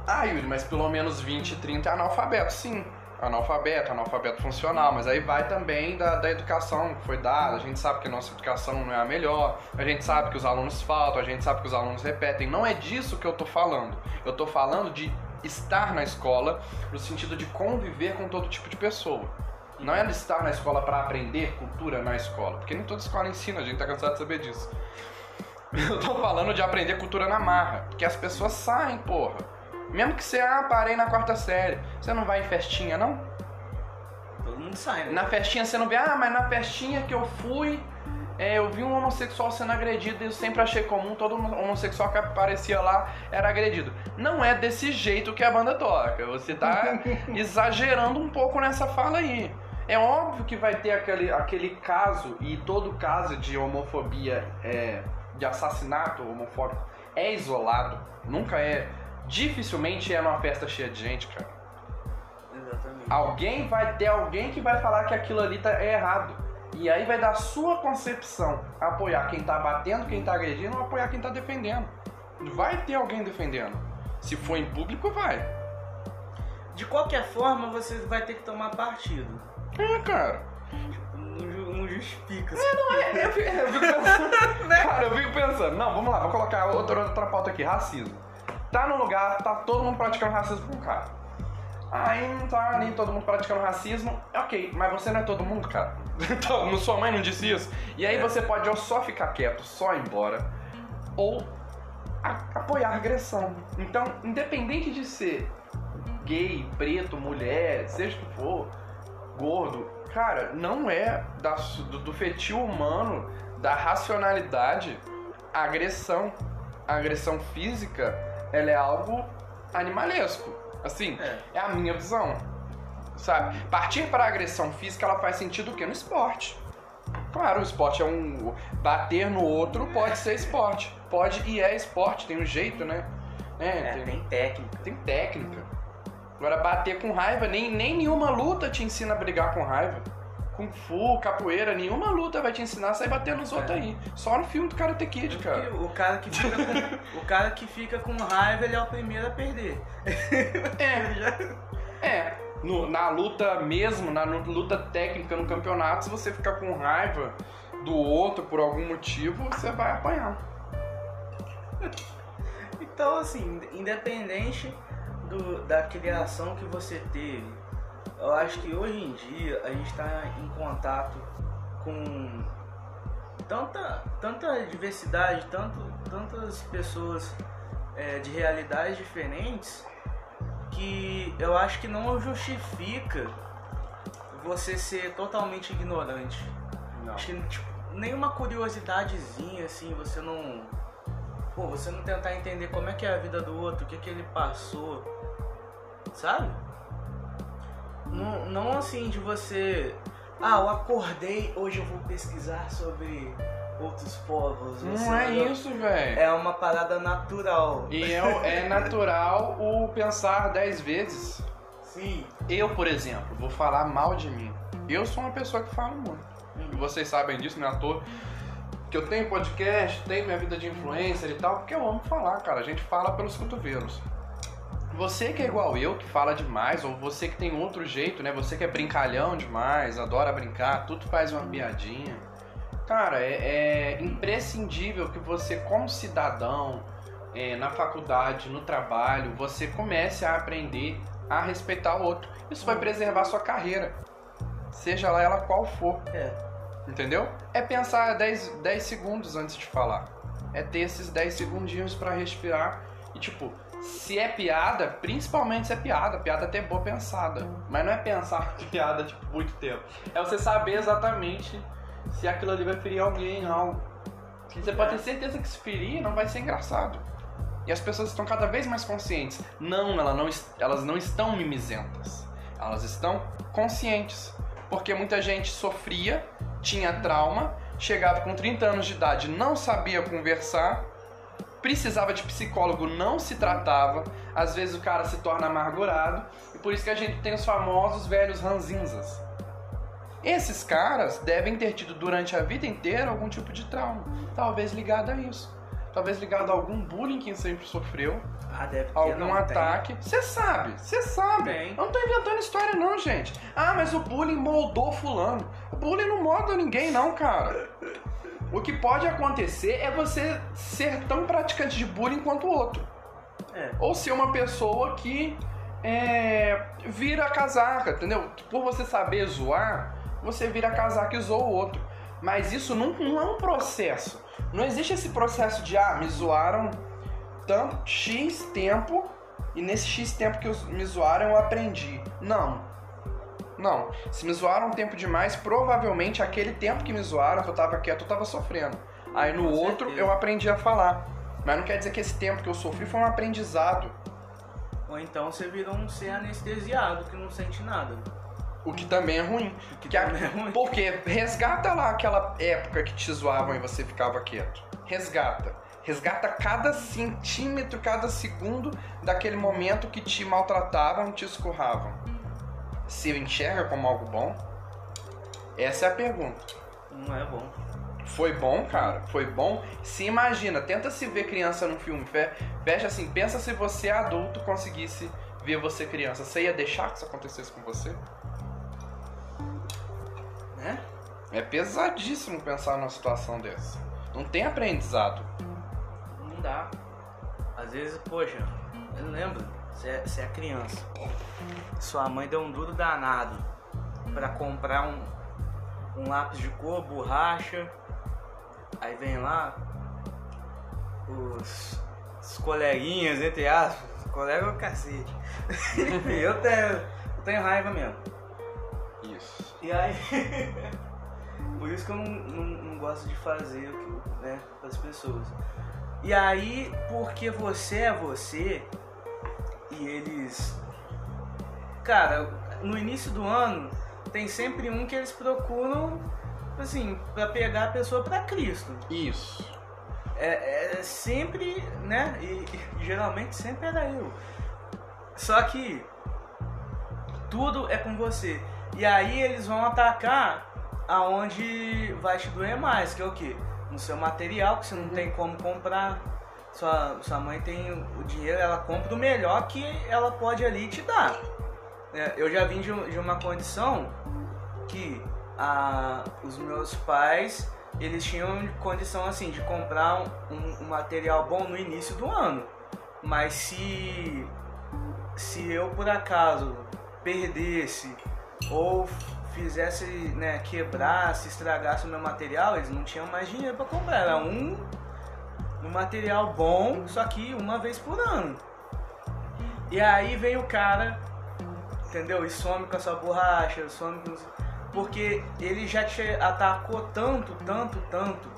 ah, Yuri, mas pelo menos 20, 30 é analfabeto. Sim, analfabeto, analfabeto funcional, mas aí vai também da, da educação que foi dada. A gente sabe que a nossa educação não é a melhor, a gente sabe que os alunos faltam, a gente sabe que os alunos repetem. Não é disso que eu tô falando. Eu tô falando de estar na escola no sentido de conviver com todo tipo de pessoa. Não é estar na escola para aprender cultura na escola, porque nem toda escola ensina, a gente tá cansado de saber disso. Eu tô falando de aprender cultura na marra, porque as pessoas saem, porra. Mesmo que você, ah, parei na quarta série, você não vai em festinha, não? Todo mundo sai, né? Na festinha você não vê, ah, mas na festinha que eu fui, é, eu vi um homossexual sendo agredido e eu sempre achei comum, todo homossexual que aparecia lá era agredido. Não é desse jeito que a banda toca, você tá exagerando um pouco nessa fala aí. É óbvio que vai ter aquele, aquele caso, e todo caso de homofobia, é, de assassinato homofóbico, é isolado, nunca é. Dificilmente é numa festa cheia de gente, cara. Exatamente. Alguém vai ter alguém que vai falar que aquilo ali tá, é errado. E aí vai dar sua concepção apoiar quem tá batendo, quem tá agredindo, ou apoiar quem tá defendendo. Vai ter alguém defendendo. Se for em público, vai. De qualquer forma, você vai ter que tomar partido. É, cara. Não, ju- não justifica. É, eu fico, eu fico pensando. Cara, eu fico pensando. Não, vamos lá, vou colocar outra, outra pauta aqui: racismo. Tá no lugar, tá todo mundo praticando racismo com o cara. Aí não tá ali todo mundo praticando racismo. Ok, mas você não é todo mundo, cara. Então, sua mãe não disse isso. E aí É. você pode ou só ficar quieto, só ir embora, ou a- apoiar a agressão. Então, independente de ser gay, preto, mulher, seja o que for, gordo, cara, não é da do, do feitio humano, da racionalidade, a agressão. A agressão física, ela é algo animalesco. Assim, É. é a minha visão. Sabe? Partir para a agressão física, ela faz sentido o quê? No esporte. Claro, o esporte é um. Bater no outro pode ser esporte. Pode e é esporte, tem um jeito, né? É, tem, tem técnica. tem técnica. Agora, bater com raiva, nem, nem nenhuma luta te ensina a brigar com raiva. Kung Fu, capoeira, nenhuma luta vai te ensinar a sair batendo nos outros É. aí. Só no filme do Karate Kid, cara. o cara que fica com, o cara que fica com raiva, ele é o primeiro a perder. É, é. No- na luta mesmo, na luta técnica no campeonato, se você ficar com raiva do outro por algum motivo, você vai apanhar. Então, assim, independente do, da criação que você teve, eu acho que hoje em dia a gente está em contato com tanta, tanta diversidade, tanto, tantas pessoas é, de realidades diferentes, que eu acho que não justifica você ser totalmente ignorante. Não. Acho que tipo, nenhuma curiosidadezinha assim, você não. Pô, você não tentar entender como é que é a vida do outro, o que, que ele passou. Sabe? Não, não assim de você. Ah, eu acordei, hoje eu vou pesquisar sobre outros povos. Não é isso, velho. É uma parada natural. E é, é natural o pensar dez vezes. Sim. Eu, por exemplo, vou falar mal de mim. Eu sou uma pessoa que fala muito. E vocês sabem disso, né? À toa. que eu tenho podcast, tenho minha vida de influencer e tal, porque eu amo falar, cara. A gente fala pelos cotovelos. Você que é igual eu, que fala demais, ou você que tem outro jeito, né? Você que é brincalhão demais, adora brincar, tudo faz uma piadinha. Cara, é, é imprescindível que você, como cidadão, é, na faculdade, no trabalho, você comece a aprender a respeitar o outro. Isso vai preservar sua carreira, seja lá ela qual for. É. Entendeu? É pensar 10, 10 segundos antes de falar. É ter esses 10 segundinhos para respirar. E tipo, se é piada, principalmente se é piada, piada até boa pensada. Mas não é pensar piada tipo muito tempo. É você saber exatamente se aquilo ali vai ferir alguém, algo. Porque você pode ter certeza que se ferir não vai ser engraçado. E as pessoas estão cada vez mais conscientes. Não, ela não elas não estão mimizentas. Elas estão conscientes. Porque muita gente sofria, tinha trauma, chegava com 30 anos de idade, não sabia conversar, precisava de psicólogo, não se tratava. Às vezes o cara se torna amargurado. E por isso que a gente tem os famosos velhos ranzinzas. Esses caras devem ter tido durante a vida inteira algum tipo de trauma, talvez ligado a isso. Talvez ligado a algum bullying que sempre sofreu, Ah, deve ter, algum ataque. Você sabe, você sabe. Tem. Eu não tô inventando história não, gente. Ah, mas o bullying moldou fulano. O bullying não molda ninguém não, cara. O que pode acontecer é você ser tão praticante de bullying quanto o outro. É. Ou ser uma pessoa que é, vira casaca, entendeu? Por você saber zoar, você vira casaca e zoa o outro. Mas isso não, não é um processo. Não existe esse processo de, ah, me zoaram tanto X tempo e nesse X tempo que me zoaram eu aprendi. Não. Não. Se me zoaram um tempo demais, provavelmente aquele tempo que me zoaram, que eu tava quieto, eu tava sofrendo. Aí no Com outro certeza. eu aprendi a falar. Mas não quer dizer que esse tempo que eu sofri foi um aprendizado. Ou então você virou um ser anestesiado que não sente nada. O que também é ruim. que Que a- também é ruim. Porque resgata lá aquela época que te zoavam e você ficava quieto. Resgata. Resgata cada centímetro, cada segundo daquele momento que te maltratavam, te escurravam. Se enxerga como algo bom? Essa é a pergunta. Não é bom. Foi bom, cara? Foi bom? Se imagina, tenta se ver criança num filme. Fe- Fecha assim, pensa se você adulto conseguisse ver você criança. Você ia deixar que isso acontecesse com você? Né? É pesadíssimo pensar numa situação dessa. Não tem aprendizado. Não dá. Às vezes, poxa, eu lembro, você é, você é criança. Sua mãe deu um duro danado pra comprar um, um lápis de cor, borracha. Aí vem lá os, os coleguinhas, entre aspas. Colega é o cacete. eu, tenho, eu tenho raiva mesmo. Isso. E aí. Por isso que eu não, não, não gosto de fazer o que, né, para as pessoas. E aí, porque você é você e eles. Cara, no início do ano tem sempre um que eles procuram, assim, para pegar a pessoa para Cristo. Isso. É, é sempre, né? E, e geralmente sempre era eu. Só que tudo é com você. E aí eles vão atacar aonde vai te doer mais, que é o quê? No seu material, que você não tem como comprar. Sua, sua mãe tem o dinheiro, ela compra o melhor que ela pode ali te dar. É, eu já vim de, de uma condição que a, os meus pais eles tinham condição assim de comprar um, um material bom no início do ano. Mas se se eu por acaso perdesse ou fizesse, né, quebrasse, estragasse o meu material, eles não tinham mais dinheiro para comprar. Era um, um material bom, só que uma vez por ano. E aí vem o cara, entendeu? E some com a sua borracha, some com... Porque ele já te atacou tanto, tanto, tanto,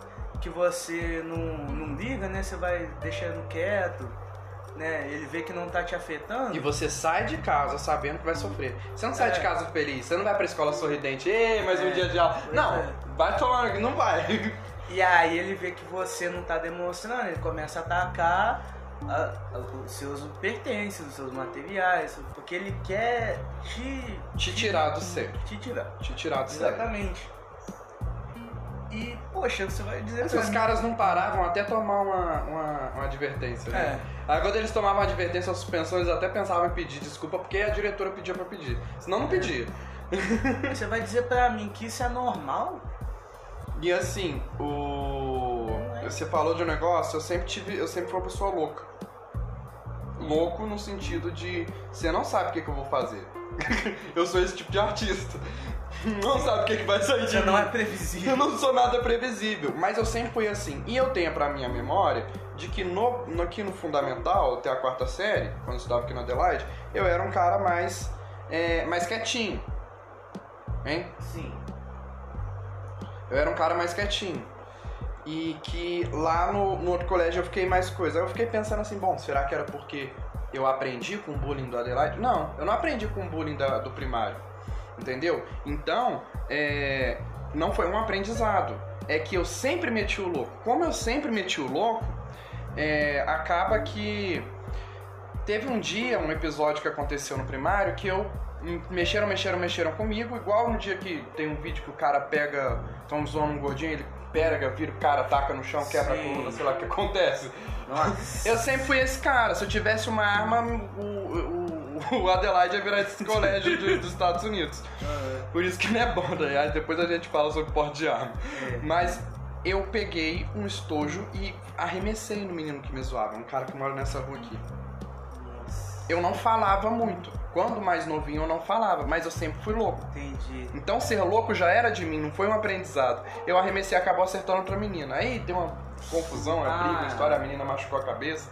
que você não, não liga, né? Você vai deixando quieto, né? Ele vê que não tá te afetando. E você sai de casa sabendo que vai sofrer. Você não sai É. de casa feliz, você não vai pra escola sorridente, ei, mais um É. dia de aula. Não, é. vai tomar, não vai. E aí ele vê que você não tá demonstrando, ele começa a atacar a- a- os seus pertences, os seus materiais, porque ele quer te, Te tirar do sério. te tirar. Te tirar do sério. Exatamente. E, poxa, você vai dizer pra os mim- caras não paravam até tomar uma, uma, uma advertência. Né? Aí quando eles tomavam a advertência ou suspensão, eles até pensavam em pedir desculpa porque a diretora pedia pra pedir. Senão não pedia. Você vai dizer pra mim que isso é normal? E assim, o. Você falou de um negócio, eu sempre tive. Eu sempre fui uma pessoa louca. Louco no sentido de você não sabe o que, que eu vou fazer. eu sou esse tipo de artista. Não sabe o que, que vai sair de Você mim. não é Eu previsível. não sou nada previsível, mas eu sempre fui assim. E eu tenho pra minha memória de que no, no- aqui no Fundamental, até a quarta série, quando eu estudava aqui na Adelaide, eu era um cara mais, é, mais quietinho. Hein? Sim. Eu era um cara mais quietinho. E que lá no, no outro colégio eu fiquei mais coisa. Aí eu fiquei pensando assim, bom, será que era porque eu aprendi com o bullying do Adelaide? Não, eu não aprendi com o bullying da- do primário. Entendeu? Então, é, não foi um aprendizado. É que eu sempre meti o louco. Como eu sempre meti o louco, é, acaba que teve um dia, um episódio que aconteceu no primário que eu mexeram, mexeram, mexeram comigo, igual no dia que tem um vídeo que o cara pega, estão zoando um gordinho, ele pega, vira o cara, taca no chão, quebra a Sim. coluna, sei lá o que acontece. Nossa. Eu sempre fui esse cara, se eu tivesse uma arma, o, o, o Adelaide ia virar esse colégio de- dos Estados Unidos. Por isso que não é bom, né? Depois a gente fala sobre porte de arma. É. Mas eu peguei um estojo e arremessei no menino que me zoava, um cara que mora nessa rua aqui. Eu não falava muito. Quando mais novinho eu não falava, mas eu sempre fui louco. Entendi. Então ser louco já era de mim, não foi um aprendizado. Eu arremessei e acabou acertando outra menina. Aí deu uma confusão, briga, uma Ah. história, a menina machucou a cabeça.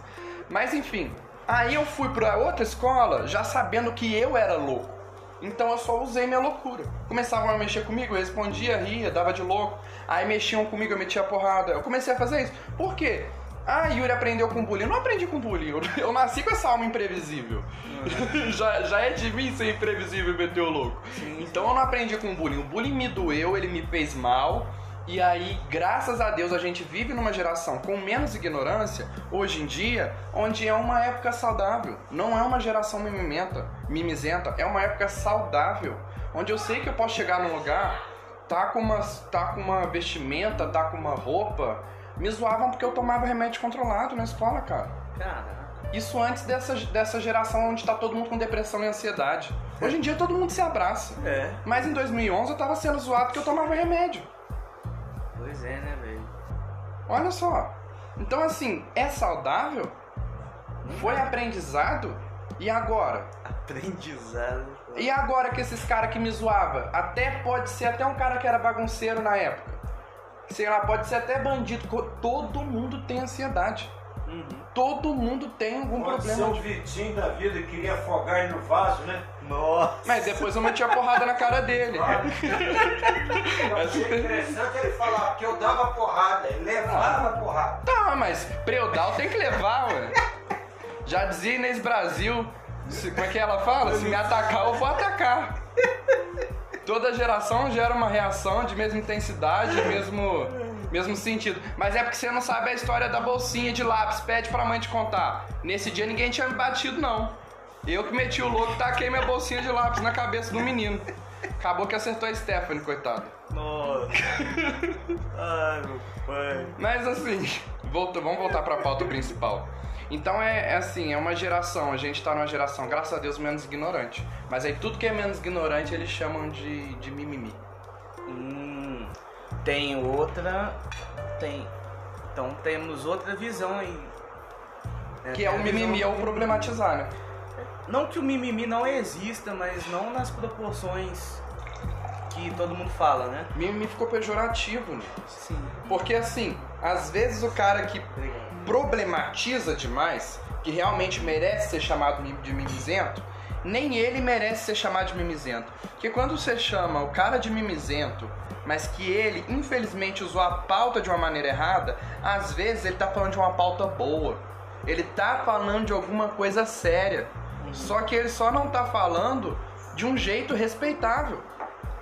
Mas enfim, aí eu fui pra outra escola já sabendo que eu era louco. Então eu só usei minha loucura. Começavam a mexer comigo, eu respondia, ria, dava de louco. Aí mexiam comigo, eu metia a porrada. Eu comecei a fazer isso. Por quê? Ah, Yuri aprendeu com bullying. Eu não aprendi com bullying. Eu, eu nasci com essa alma imprevisível. já, já é de mim ser imprevisível e meter o louco. Então eu não aprendi com bullying. O bullying me doeu, ele me fez mal. E aí, graças a Deus, a gente vive numa geração com menos ignorância, hoje em dia, onde é uma época saudável. Não é uma geração mimimenta, mimizenta, é uma época saudável. Onde eu sei que eu posso chegar num lugar, tá com uma, tá com uma vestimenta, tá com uma roupa. Me zoavam porque eu tomava remédio controlado na escola, cara. Caraca. Isso antes dessa, dessa geração onde tá todo mundo com depressão e ansiedade. Hoje em dia todo mundo se abraça. É. Mas em 2011 eu tava sendo zoado porque eu tomava remédio. Pois é, né, velho? Olha só. Então, assim, é saudável? Foi aprendizado? E agora? Aprendizado. E agora que esses caras que me zoava, até pode ser até um cara que era bagunceiro na época. Sei lá, pode ser até bandido. Todo mundo tem ansiedade. Uhum. Todo mundo tem algum Pode ser problema. o de- Vitinho da vida que queria afogar ele no vaso, né? Nossa. Mas depois eu meti a porrada na cara dele. Eu achei interessante ele falar, porque eu dava porrada, ele levava porrada. Tá, mas pra eu dar, eu tenho que levar, ué. Já dizia Inês Brasil, se, como é que ela fala? Se me atacar, eu vou atacar. Toda geração gera uma reação de mesma intensidade, mesmo, mesmo sentido. Mas é porque você não sabe a história da bolsinha de lápis, pede pra mãe te contar. Nesse dia ninguém tinha me batido, não. Eu que meti o louco, taquei minha bolsinha de lápis na cabeça do menino. Acabou que acertou a Stephanie, coitada. Nossa. Ai, meu pai. Mas assim, volta, vamos voltar pra pauta principal. Então é, é assim, é uma geração, a gente tá numa geração, graças a Deus, menos ignorante. Mas aí tudo que é menos ignorante eles chamam de, de mimimi. Hum, tem outra. Tem. Então temos outra visão aí. né? Que é o mimimi, é o problematizar, né? Não que o mimimi não exista, mas não nas proporções que todo mundo fala, né? Mimimi ficou pejorativo, né? Sim. Porque assim, às vezes o cara que problematiza demais, que realmente merece ser chamado de mimizento, nem ele merece ser chamado de mimizento. Porque quando você chama o cara de mimizento, mas que ele infelizmente usou a pauta de uma maneira errada, às vezes ele tá falando de uma pauta boa. Ele tá falando de alguma coisa séria. Só que ele só não tá falando de um jeito respeitável.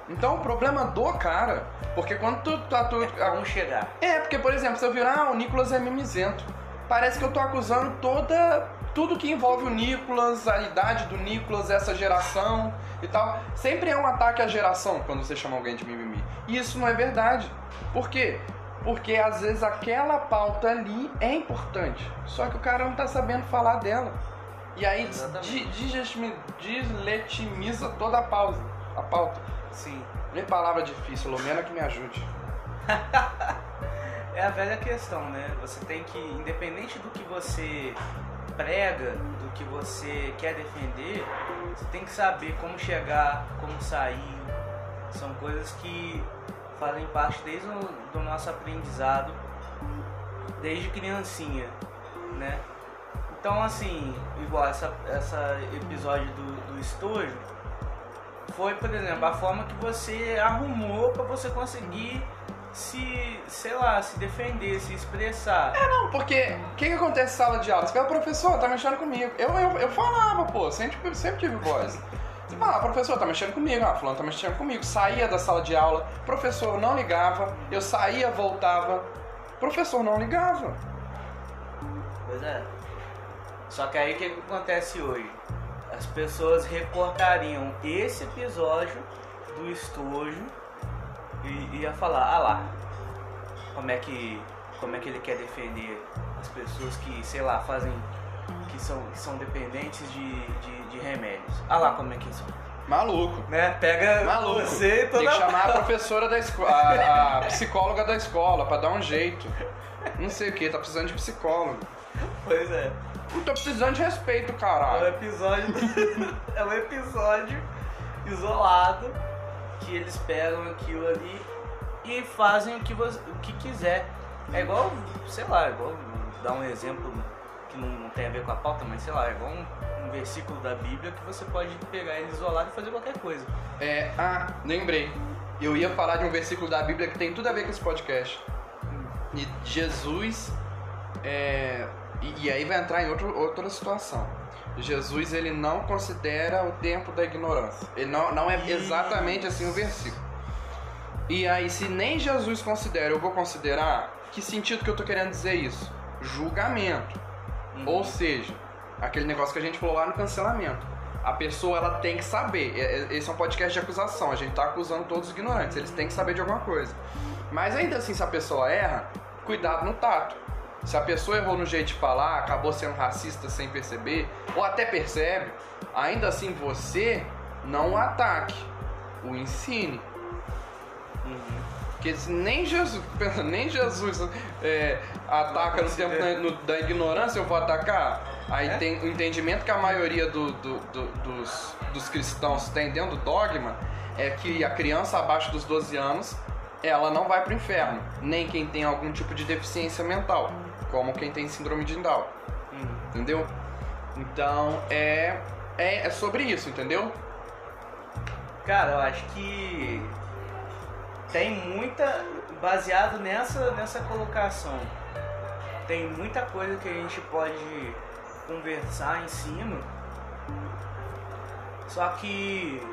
Então o problema do cara, porque quando tu tá tu, Vamos chegar. é, porque, por exemplo, se eu virar, ah, o Nicolas é mimizento. Parece que eu tô acusando toda. Tudo que envolve o Nicolas, a idade do Nicolas, essa geração e tal. Sempre é um ataque à geração quando você chama alguém de mimimi. E isso não é verdade. Por quê? Porque às vezes aquela pauta ali é importante, só que o cara não tá sabendo falar dela. E aí desletimiza toda a pausa, a pauta. Sim. Nem palavra difícil, Lumena que me ajude. É a velha questão, né? Você tem que, independente do que você prega, do que você quer defender, você tem que saber como chegar, como sair. São coisas que fazem parte desde o do nosso aprendizado, desde criancinha, né? Então, assim, igual essa, essa episódio do, do estojo, foi, por exemplo, a forma que você arrumou para você conseguir se, sei lá, se defender, se expressar. Não, porque o que, que acontece em sala de aula? Você fala, professor, tá mexendo comigo. Eu, eu, eu falava, pô, sempre, sempre tive voz. Você fala, professor, tá mexendo comigo, ah, fulano tá mexendo comigo. Saía da sala de aula, professor não ligava, eu saía, voltava, professor não ligava. Pois é. Só que aí o que, que acontece hoje? As pessoas recortariam esse episódio do estojo e ia falar, ah lá, como é que. como é que ele quer defender as pessoas que, sei lá, fazem. que são, que são dependentes de, de, de remédios. Ah lá como é que são. Maluco. Né? Pega Maluco. você e toda Tem que chamar a professora da escola, a, a psicóloga da escola, pra dar um jeito. Não sei o que, tá precisando de psicólogo. Pois é. Não tô precisando de respeito, É um caralho. episódio. é um episódio isolado que eles pegam aquilo ali e fazem o que, você, o que quiser. É igual, sei lá, igual dar um exemplo que não, não tem a ver com a pauta, mas sei lá, é igual um, um versículo da Bíblia que você pode pegar ele isolado e fazer qualquer coisa. É, ah, lembrei. Eu ia falar de um versículo da Bíblia que tem tudo a ver com esse podcast. E Jesus é, e, e aí vai entrar em outro, outra situação. Jesus ele não considera o tempo da ignorância. Ele não, não é exatamente assim o versículo. E aí, se nem Jesus considera, eu vou considerar, que sentido que eu tô querendo dizer isso? Julgamento. Ou seja, aquele negócio que a gente falou lá no cancelamento. A pessoa ela tem que saber. Esse é um podcast de acusação. A gente tá acusando todos os ignorantes. Eles têm que saber de alguma coisa. Mas ainda assim, se a pessoa erra, cuidado no tato. Se a pessoa errou no jeito de falar, acabou sendo racista sem perceber, ou até percebe, ainda assim você não o ataque, o ensine. Uhum. Porque nem Jesus, nem Jesus é, ataca no tempo da, no- da ignorância, eu vou atacar. Aí É? tem o entendimento que a maioria do- do- do- dos, dos cristãos tem dentro do dogma é que a criança abaixo dos 12 anos ela não vai pro inferno, nem quem tem algum tipo de deficiência mental, como quem tem síndrome de Down, Uhum. entendeu? Então é, é, é sobre isso, entendeu? Cara, eu acho que tem muita. Baseado nessa, nessa colocação, tem muita coisa que a gente pode conversar em cima. Só que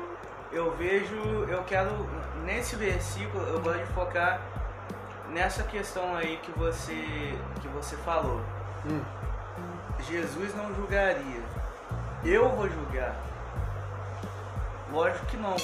eu vejo, eu quero. Nesse versículo, eu gosto de focar nessa questão aí que você, que você falou. Hum. Jesus não julgaria. Eu vou julgar. Lógico que não.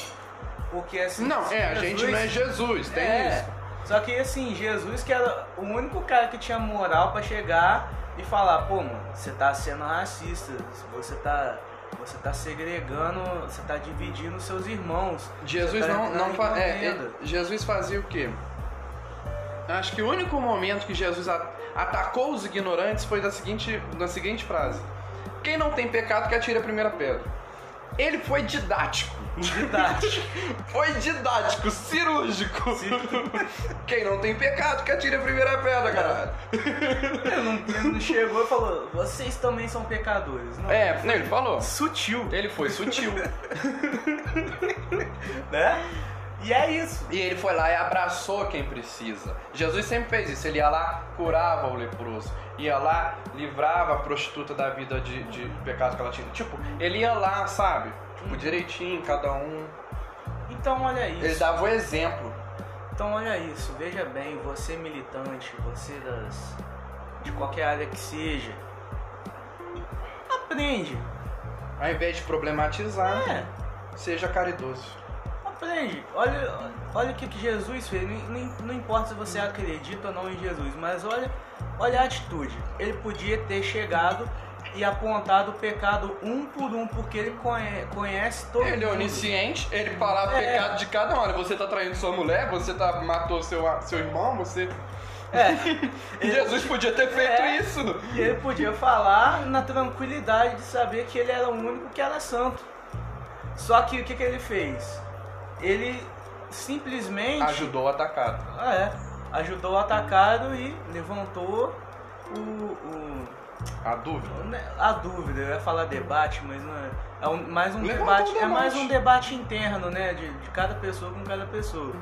Porque assim. Não, é, a gente não é Jesus, tem é, isso. Só que assim, Jesus que era o único cara que tinha moral pra chegar e falar, pô, mano, você tá sendo racista, você tá. Você tá segregando, você tá dividindo seus irmãos. Jesus tá não, não fa- é, é, Jesus fazia o quê? Acho que o único momento que Jesus atacou os ignorantes foi da seguinte, da seguinte frase: Quem não tem pecado que atire a primeira pedra. Ele foi didático. Didático. Foi didático, cirúrgico. Quem não tem pecado que atire a primeira pedra, caralho. Ele não, ele chegou e falou, vocês também são pecadores. Não, É, não, ele falou. sutil, Ele foi sutil. né? E é isso. E ele foi lá e abraçou quem precisa. Jesus sempre fez isso. Ele ia lá, curava o leproso. Ia lá, livrava a prostituta da vida de, de pecado que ela tinha. Tipo, ele ia lá, sabe? Tipo, direitinho, cada um. Então olha isso. Ele dava o exemplo. Então olha isso, veja bem, você militante, você das. de qualquer área que seja. Aprende. Ao invés de problematizar, É, seja caridoso. Aprende. Olha, olha o que, que Jesus fez. Não, não- importa se você acredita ou não em Jesus, mas olha, olha a atitude. Ele podia ter chegado e apontado o pecado um por um, porque ele conhe- conhece todo Ele é onisciente, ele fala o É. pecado de cada um. Olha, você tá traindo sua mulher, você tá, matou seu, seu irmão, você. É. Jesus podia ter feito É. isso. E ele podia falar na tranquilidade de saber que ele era o único que era santo. Só que o que, que ele fez? Ele simplesmente Ajudou o atacado. Ah, é. ajudou o atacado e levantou o, o- A dúvida. a dúvida. Eu ia falar debate, mas não é. É um- mais um Levantou debate, o É mais debate. um debate interno, né? De, de cada pessoa com cada pessoa.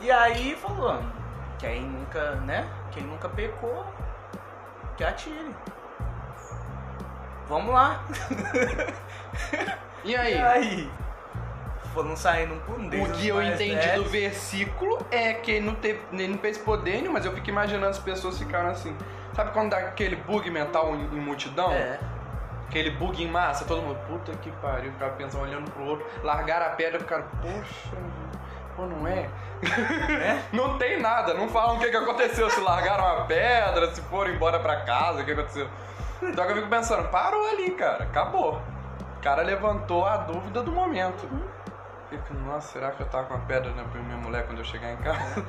E aí falou, quem nunca, né? Quem nunca pecou, que atire. Vamos lá. E aí? E aí? Foram saindo um por um O que eu entendi velhos. do versículo é que ele não, teve, ele não fez poder nenhum, mas eu fico imaginando as pessoas ficaram assim. Sabe quando dá aquele bug mental em, em multidão? É. Aquele bug em massa, todo mundo, puta que pariu, ficava pensando, olhando pro outro, largaram a pedra e ficaram, poxa, pô, não é? É? não tem nada, não falam o que, que aconteceu, se largaram a pedra, se foram embora pra casa, o que aconteceu. Então eu fico pensando, parou ali, cara, acabou. O cara levantou a dúvida do momento. Fico, nossa, será que eu tava com a pedra na minha mulher quando eu chegar em casa?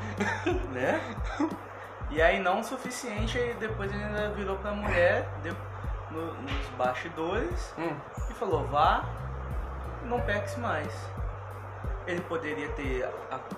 né? E aí não o suficiente, aí depois ele ainda virou pra mulher deu, no- nos bastidores Hum, e falou, vá não peques mais. Ele poderia ter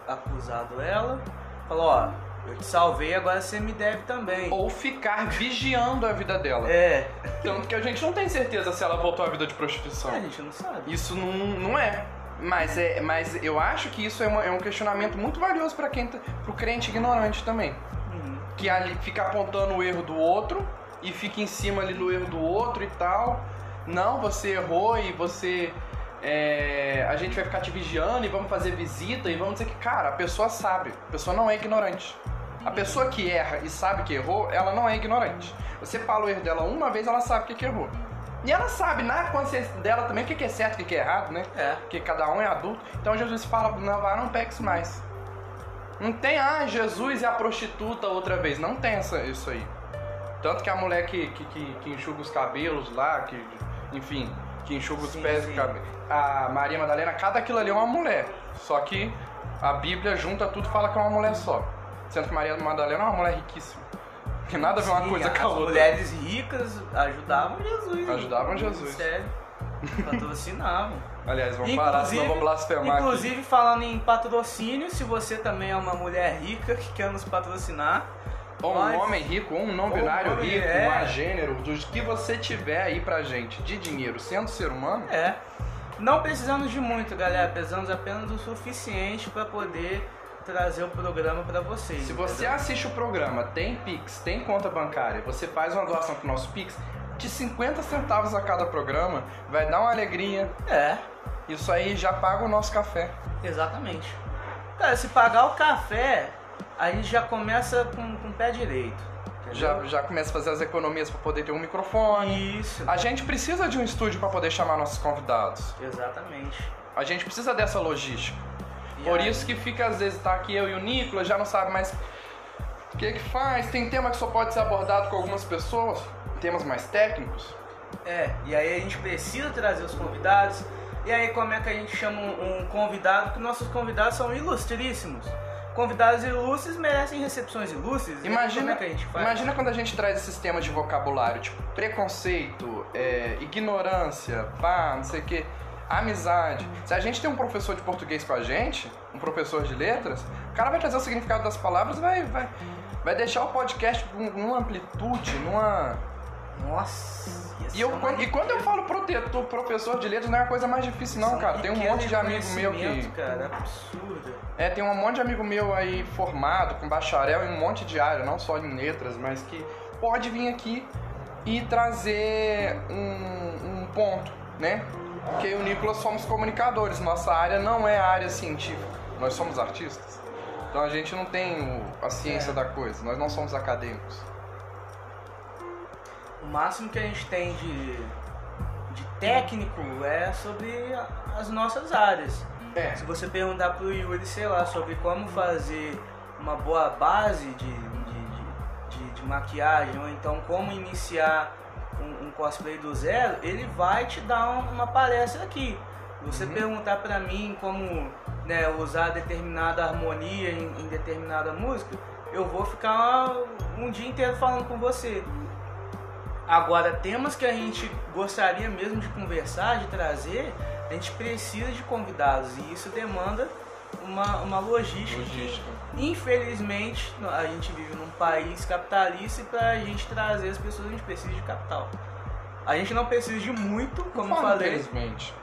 acusado ela, falou, ó, eu te salvei, agora você me deve também. Ou ficar vigiando a vida dela. É, Tanto que a gente não tem certeza se ela voltou à vida de prostituição. a gente não sabe. Isso não, não é. Mas, é. mas eu acho que isso é, uma- é um questionamento muito valioso para quem tá, pro crente ignorante também. Uhum. Que ali fica apontando o erro do outro e fica em cima ali do erro do outro e tal. Não, você errou e você. é, a gente vai ficar te vigiando e vamos fazer visita e vamos dizer que, cara, a pessoa sabe, a pessoa não é ignorante. A pessoa que erra e sabe que errou, ela não é ignorante. Você fala o erro dela uma vez, ela sabe que, que errou. E ela sabe na consciência dela também o que, é certo e o que, é errado, né? É. Porque cada um é adulto. Então Jesus fala, não, vá, não peques mais. Não tem, ah, Jesus e a prostituta outra vez. Não tem essa, isso aí. Tanto que a mulher que, que, que, que enxuga os cabelos lá, que, enfim, que enxuga os Sim, pés sim. cabelo. A Maria Madalena, cada aquilo ali é uma mulher. Só que a Bíblia junta tudo e fala que é uma mulher só. Sendo que Maria Madalena é uma mulher riquíssima. Que nada a ver uma coisa com a as outra. mulheres ricas ajudavam Jesus. Ajudavam Jesus. Sério. Patrocinavam. Aliás, vamos parar, senão vou blasfemar aqui. inclusive falando em patrocínio, se você também é uma mulher rica que quer nos patrocinar, Ou um homem rico, ou um não binário um rico, é. um agênero, dos que você tiver aí pra gente de dinheiro, sendo ser humano, é. Não precisamos de muito, galera. Precisamos apenas do suficiente para poder trazer o programa para vocês. se você entendeu? assiste o programa, tem Pix, tem conta bancária, você faz uma doação pro nosso Pix de 50 centavos a cada programa, vai dar uma alegria. É, Isso aí já paga o nosso café. exatamente. Cara, se pagar o café, a gente já começa com, com o pé direito. entendeu? Já, já começa a fazer as economias pra poder ter um microfone. Isso. A gente precisa de um estúdio pra poder chamar nossos convidados. Exatamente. A gente precisa dessa logística. E Por aí- isso que fica, às vezes, tá aqui eu e o Nicolas, já não sabe mais o que que faz. Tem tema que só pode ser abordado com algumas pessoas, temas mais técnicos. É, e aí a gente precisa trazer os convidados. E aí como é que a gente chama um, um convidado? Porque nossos convidados são ilustríssimos. Convidados ilustres merecem recepções ilustres. Aí como Imagina, é que a gente faz? imagina quando a gente traz esses temas de vocabulário, tipo preconceito, é, ignorância, pá, não sei o que, amizade. Se a gente tem um professor de português com a gente, um professor de letras, o cara vai trazer o significado das palavras e vai, vai, vai deixar o podcast num- numa amplitude, numa. Nossa. E, eu, quando, e quando eu falo protetor, professor de letras, não é a coisa mais difícil, não, cara. Tem um monte de amigo meu que. Cara, absurda. É, tem um monte de amigo meu aí formado, com bacharel em um monte de área, não só em letras, mas que pode vir aqui e trazer um, um ponto, né? Porque eu e o Nicolas somos comunicadores, nossa área não é área científica, nós somos artistas. Então a gente não tem o- a ciência É. da coisa, nós não somos acadêmicos. O máximo que a gente tem de, de técnico é sobre as nossas áreas. É. Se você perguntar pro Yuri, sei lá, sobre como fazer uma boa base de, de, de, de- de maquiagem, ou então como iniciar um, um cosplay do zero, ele vai te dar um- uma palestra aqui. Você Uhum. perguntar pra mim como né, usar determinada harmonia em, em determinada música, eu vou ficar um dia inteiro falando com você. Agora, temas que a gente gostaria mesmo de conversar, de trazer, a gente precisa de convidados e isso demanda uma, uma logística. Logística. Infelizmente, a gente vive num país capitalista e para a gente trazer as pessoas a gente precisa de capital. A gente não precisa de muito, como Fala, falei. Infelizmente.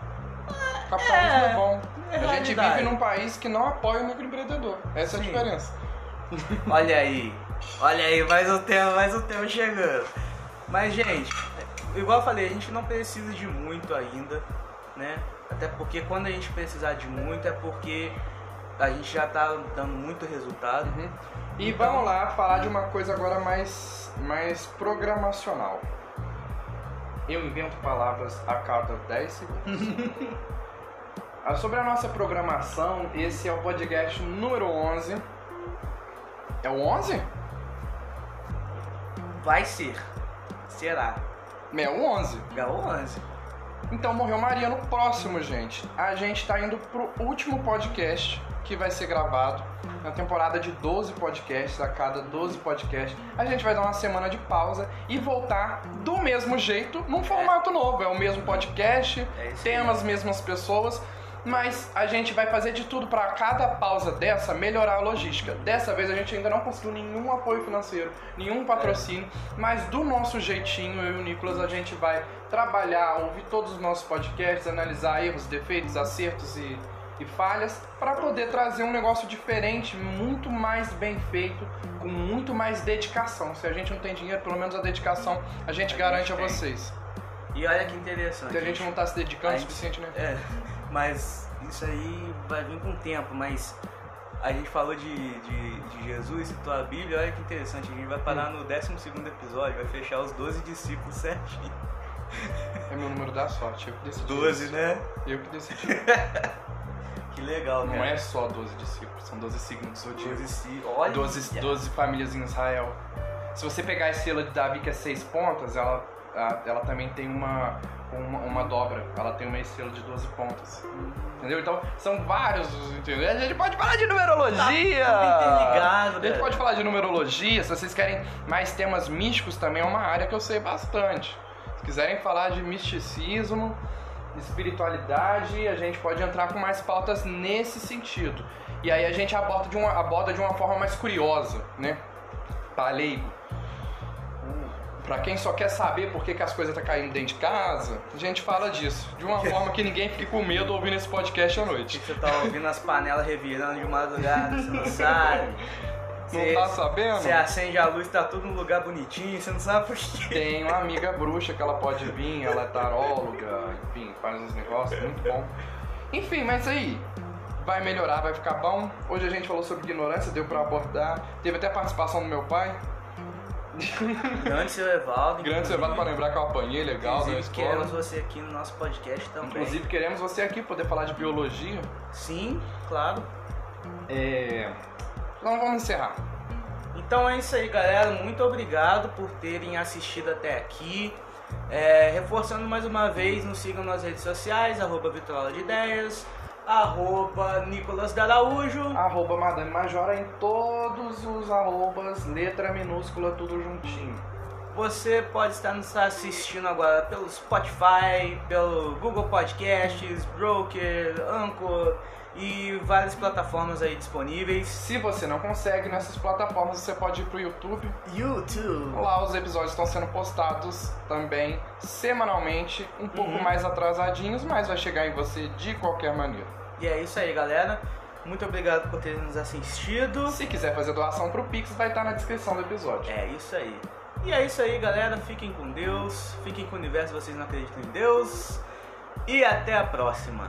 Capitalismo é, é, bom. é a gente vive num país que não apoia o microempreendedor. Essa é a Sim. diferença. Olha aí, olha aí, mais um tema, mais um tema chegando. Mas, gente, igual eu falei, a gente não precisa de muito ainda, né? Até porque quando a gente precisar de muito é porque a gente já tá dando muito resultado. Uhum. E Então- vamos lá falar de uma coisa agora mais, mais programacional. Eu invento palavras a cada 10 segundos. Ah, Sobre a nossa programação, esse é o podcast número 11. É o 11? Vai ser. Será. É o 11. É o 11. Então morreu Maria no próximo, gente. A gente tá indo pro último podcast que vai ser gravado. Na temporada de 12 podcasts, a cada 12 podcasts, a gente vai dar uma semana de pausa e voltar do mesmo jeito, num formato novo. É o mesmo podcast, É as mesmas pessoas, mas a gente vai fazer de tudo para cada pausa dessa melhorar a logística. Dessa vez a gente ainda não conseguiu nenhum apoio financeiro, nenhum patrocínio, mas do nosso jeitinho, eu e o Nicolas, a gente vai trabalhar, ouvir todos os nossos podcasts, analisar erros, defeitos, acertos e, e falhas, para poder trazer um negócio diferente, muito mais bem feito, com muito mais dedicação. Se a gente não tem dinheiro, pelo menos a dedicação a gente A garante gente a vocês. E olha que interessante. Se a gente não tá se dedicando o gente- suficiente, né? É, mas isso aí vai vir com o tempo, mas a gente falou de, de, de Jesus, citou a Bíblia, olha que interessante, a gente vai parar no 12 episódio, vai fechar os 12 discípulos certinho. É meu número da sorte, eu que decidi. 12, isso. né? Eu que decidi. Legal, Não cara. é só 12 discípulos, são 12 signos do zodíaco. 12 si... Olha! 12, 12 famílias em Israel. Se você pegar a estrela de Davi, que é seis pontas, ela, ela também tem uma, uma, uma dobra. Ela tem uma estrela de 12 pontas. Entendeu? Então, são vários. Entendeu? A gente pode falar de numerologia! Tá A gente pode falar de numerologia. Se vocês querem mais temas místicos, também é uma área que eu sei bastante. Se quiserem falar de misticismo, espiritualidade, a gente pode entrar com mais pautas nesse sentido. E aí a gente aborda de uma, aborda de uma forma mais curiosa, né? Pra leigo. Pra quem só quer saber por que, que as coisas tá caindo dentro de casa, a gente fala disso. De uma forma que ninguém fique com medo ouvindo esse podcast à noite. Você tá ouvindo as panelas revirando de madrugada, você não sabe. Não Você- tá sabendo? Você acende a luz, tá tudo no lugar bonitinho, você não sabe por quê. Tem uma amiga bruxa que ela pode vir, ela é taróloga, enfim, faz uns negócios, muito bom. Enfim, mas aí, vai melhorar, vai ficar bom. Hoje a gente falou sobre ignorância, deu pra abordar. Teve até a participação do meu pai. Grande seu Evaldo. Grande Sevado pra lembrar que eu apanhei legal na Inclusive, escola. queremos você aqui no nosso podcast também. Inclusive, queremos você aqui poder falar de biologia. Sim, claro. É. Então vamos encerrar. Então é isso aí, galera. Muito obrigado por terem assistido até aqui. É, reforçando mais uma vez, nos sigam nas redes sociais, arroba Vitrola de Ideias, arroba Nicolas Daraújo. Arroba Madame Majora em todos os arrobas, letra minúscula, tudo juntinho. Você pode estar nos assistindo agora pelo Spotify, pelo Google Podcasts, Broker, Anchor e várias plataformas aí disponíveis. Se você não consegue nessas plataformas, você pode ir pro YouTube. YouTube. Lá os episódios estão sendo postados também semanalmente, um pouco Uhum. mais atrasadinhos, mas vai chegar em você de qualquer maneira. E é isso aí, galera. Muito obrigado por terem nos assistido. Se quiser fazer doação pro Pix, vai estar na descrição do episódio. É isso aí. E é isso aí, galera. Fiquem com Deus. Fiquem com o universo, vocês não acreditam em Deus. E até a próxima.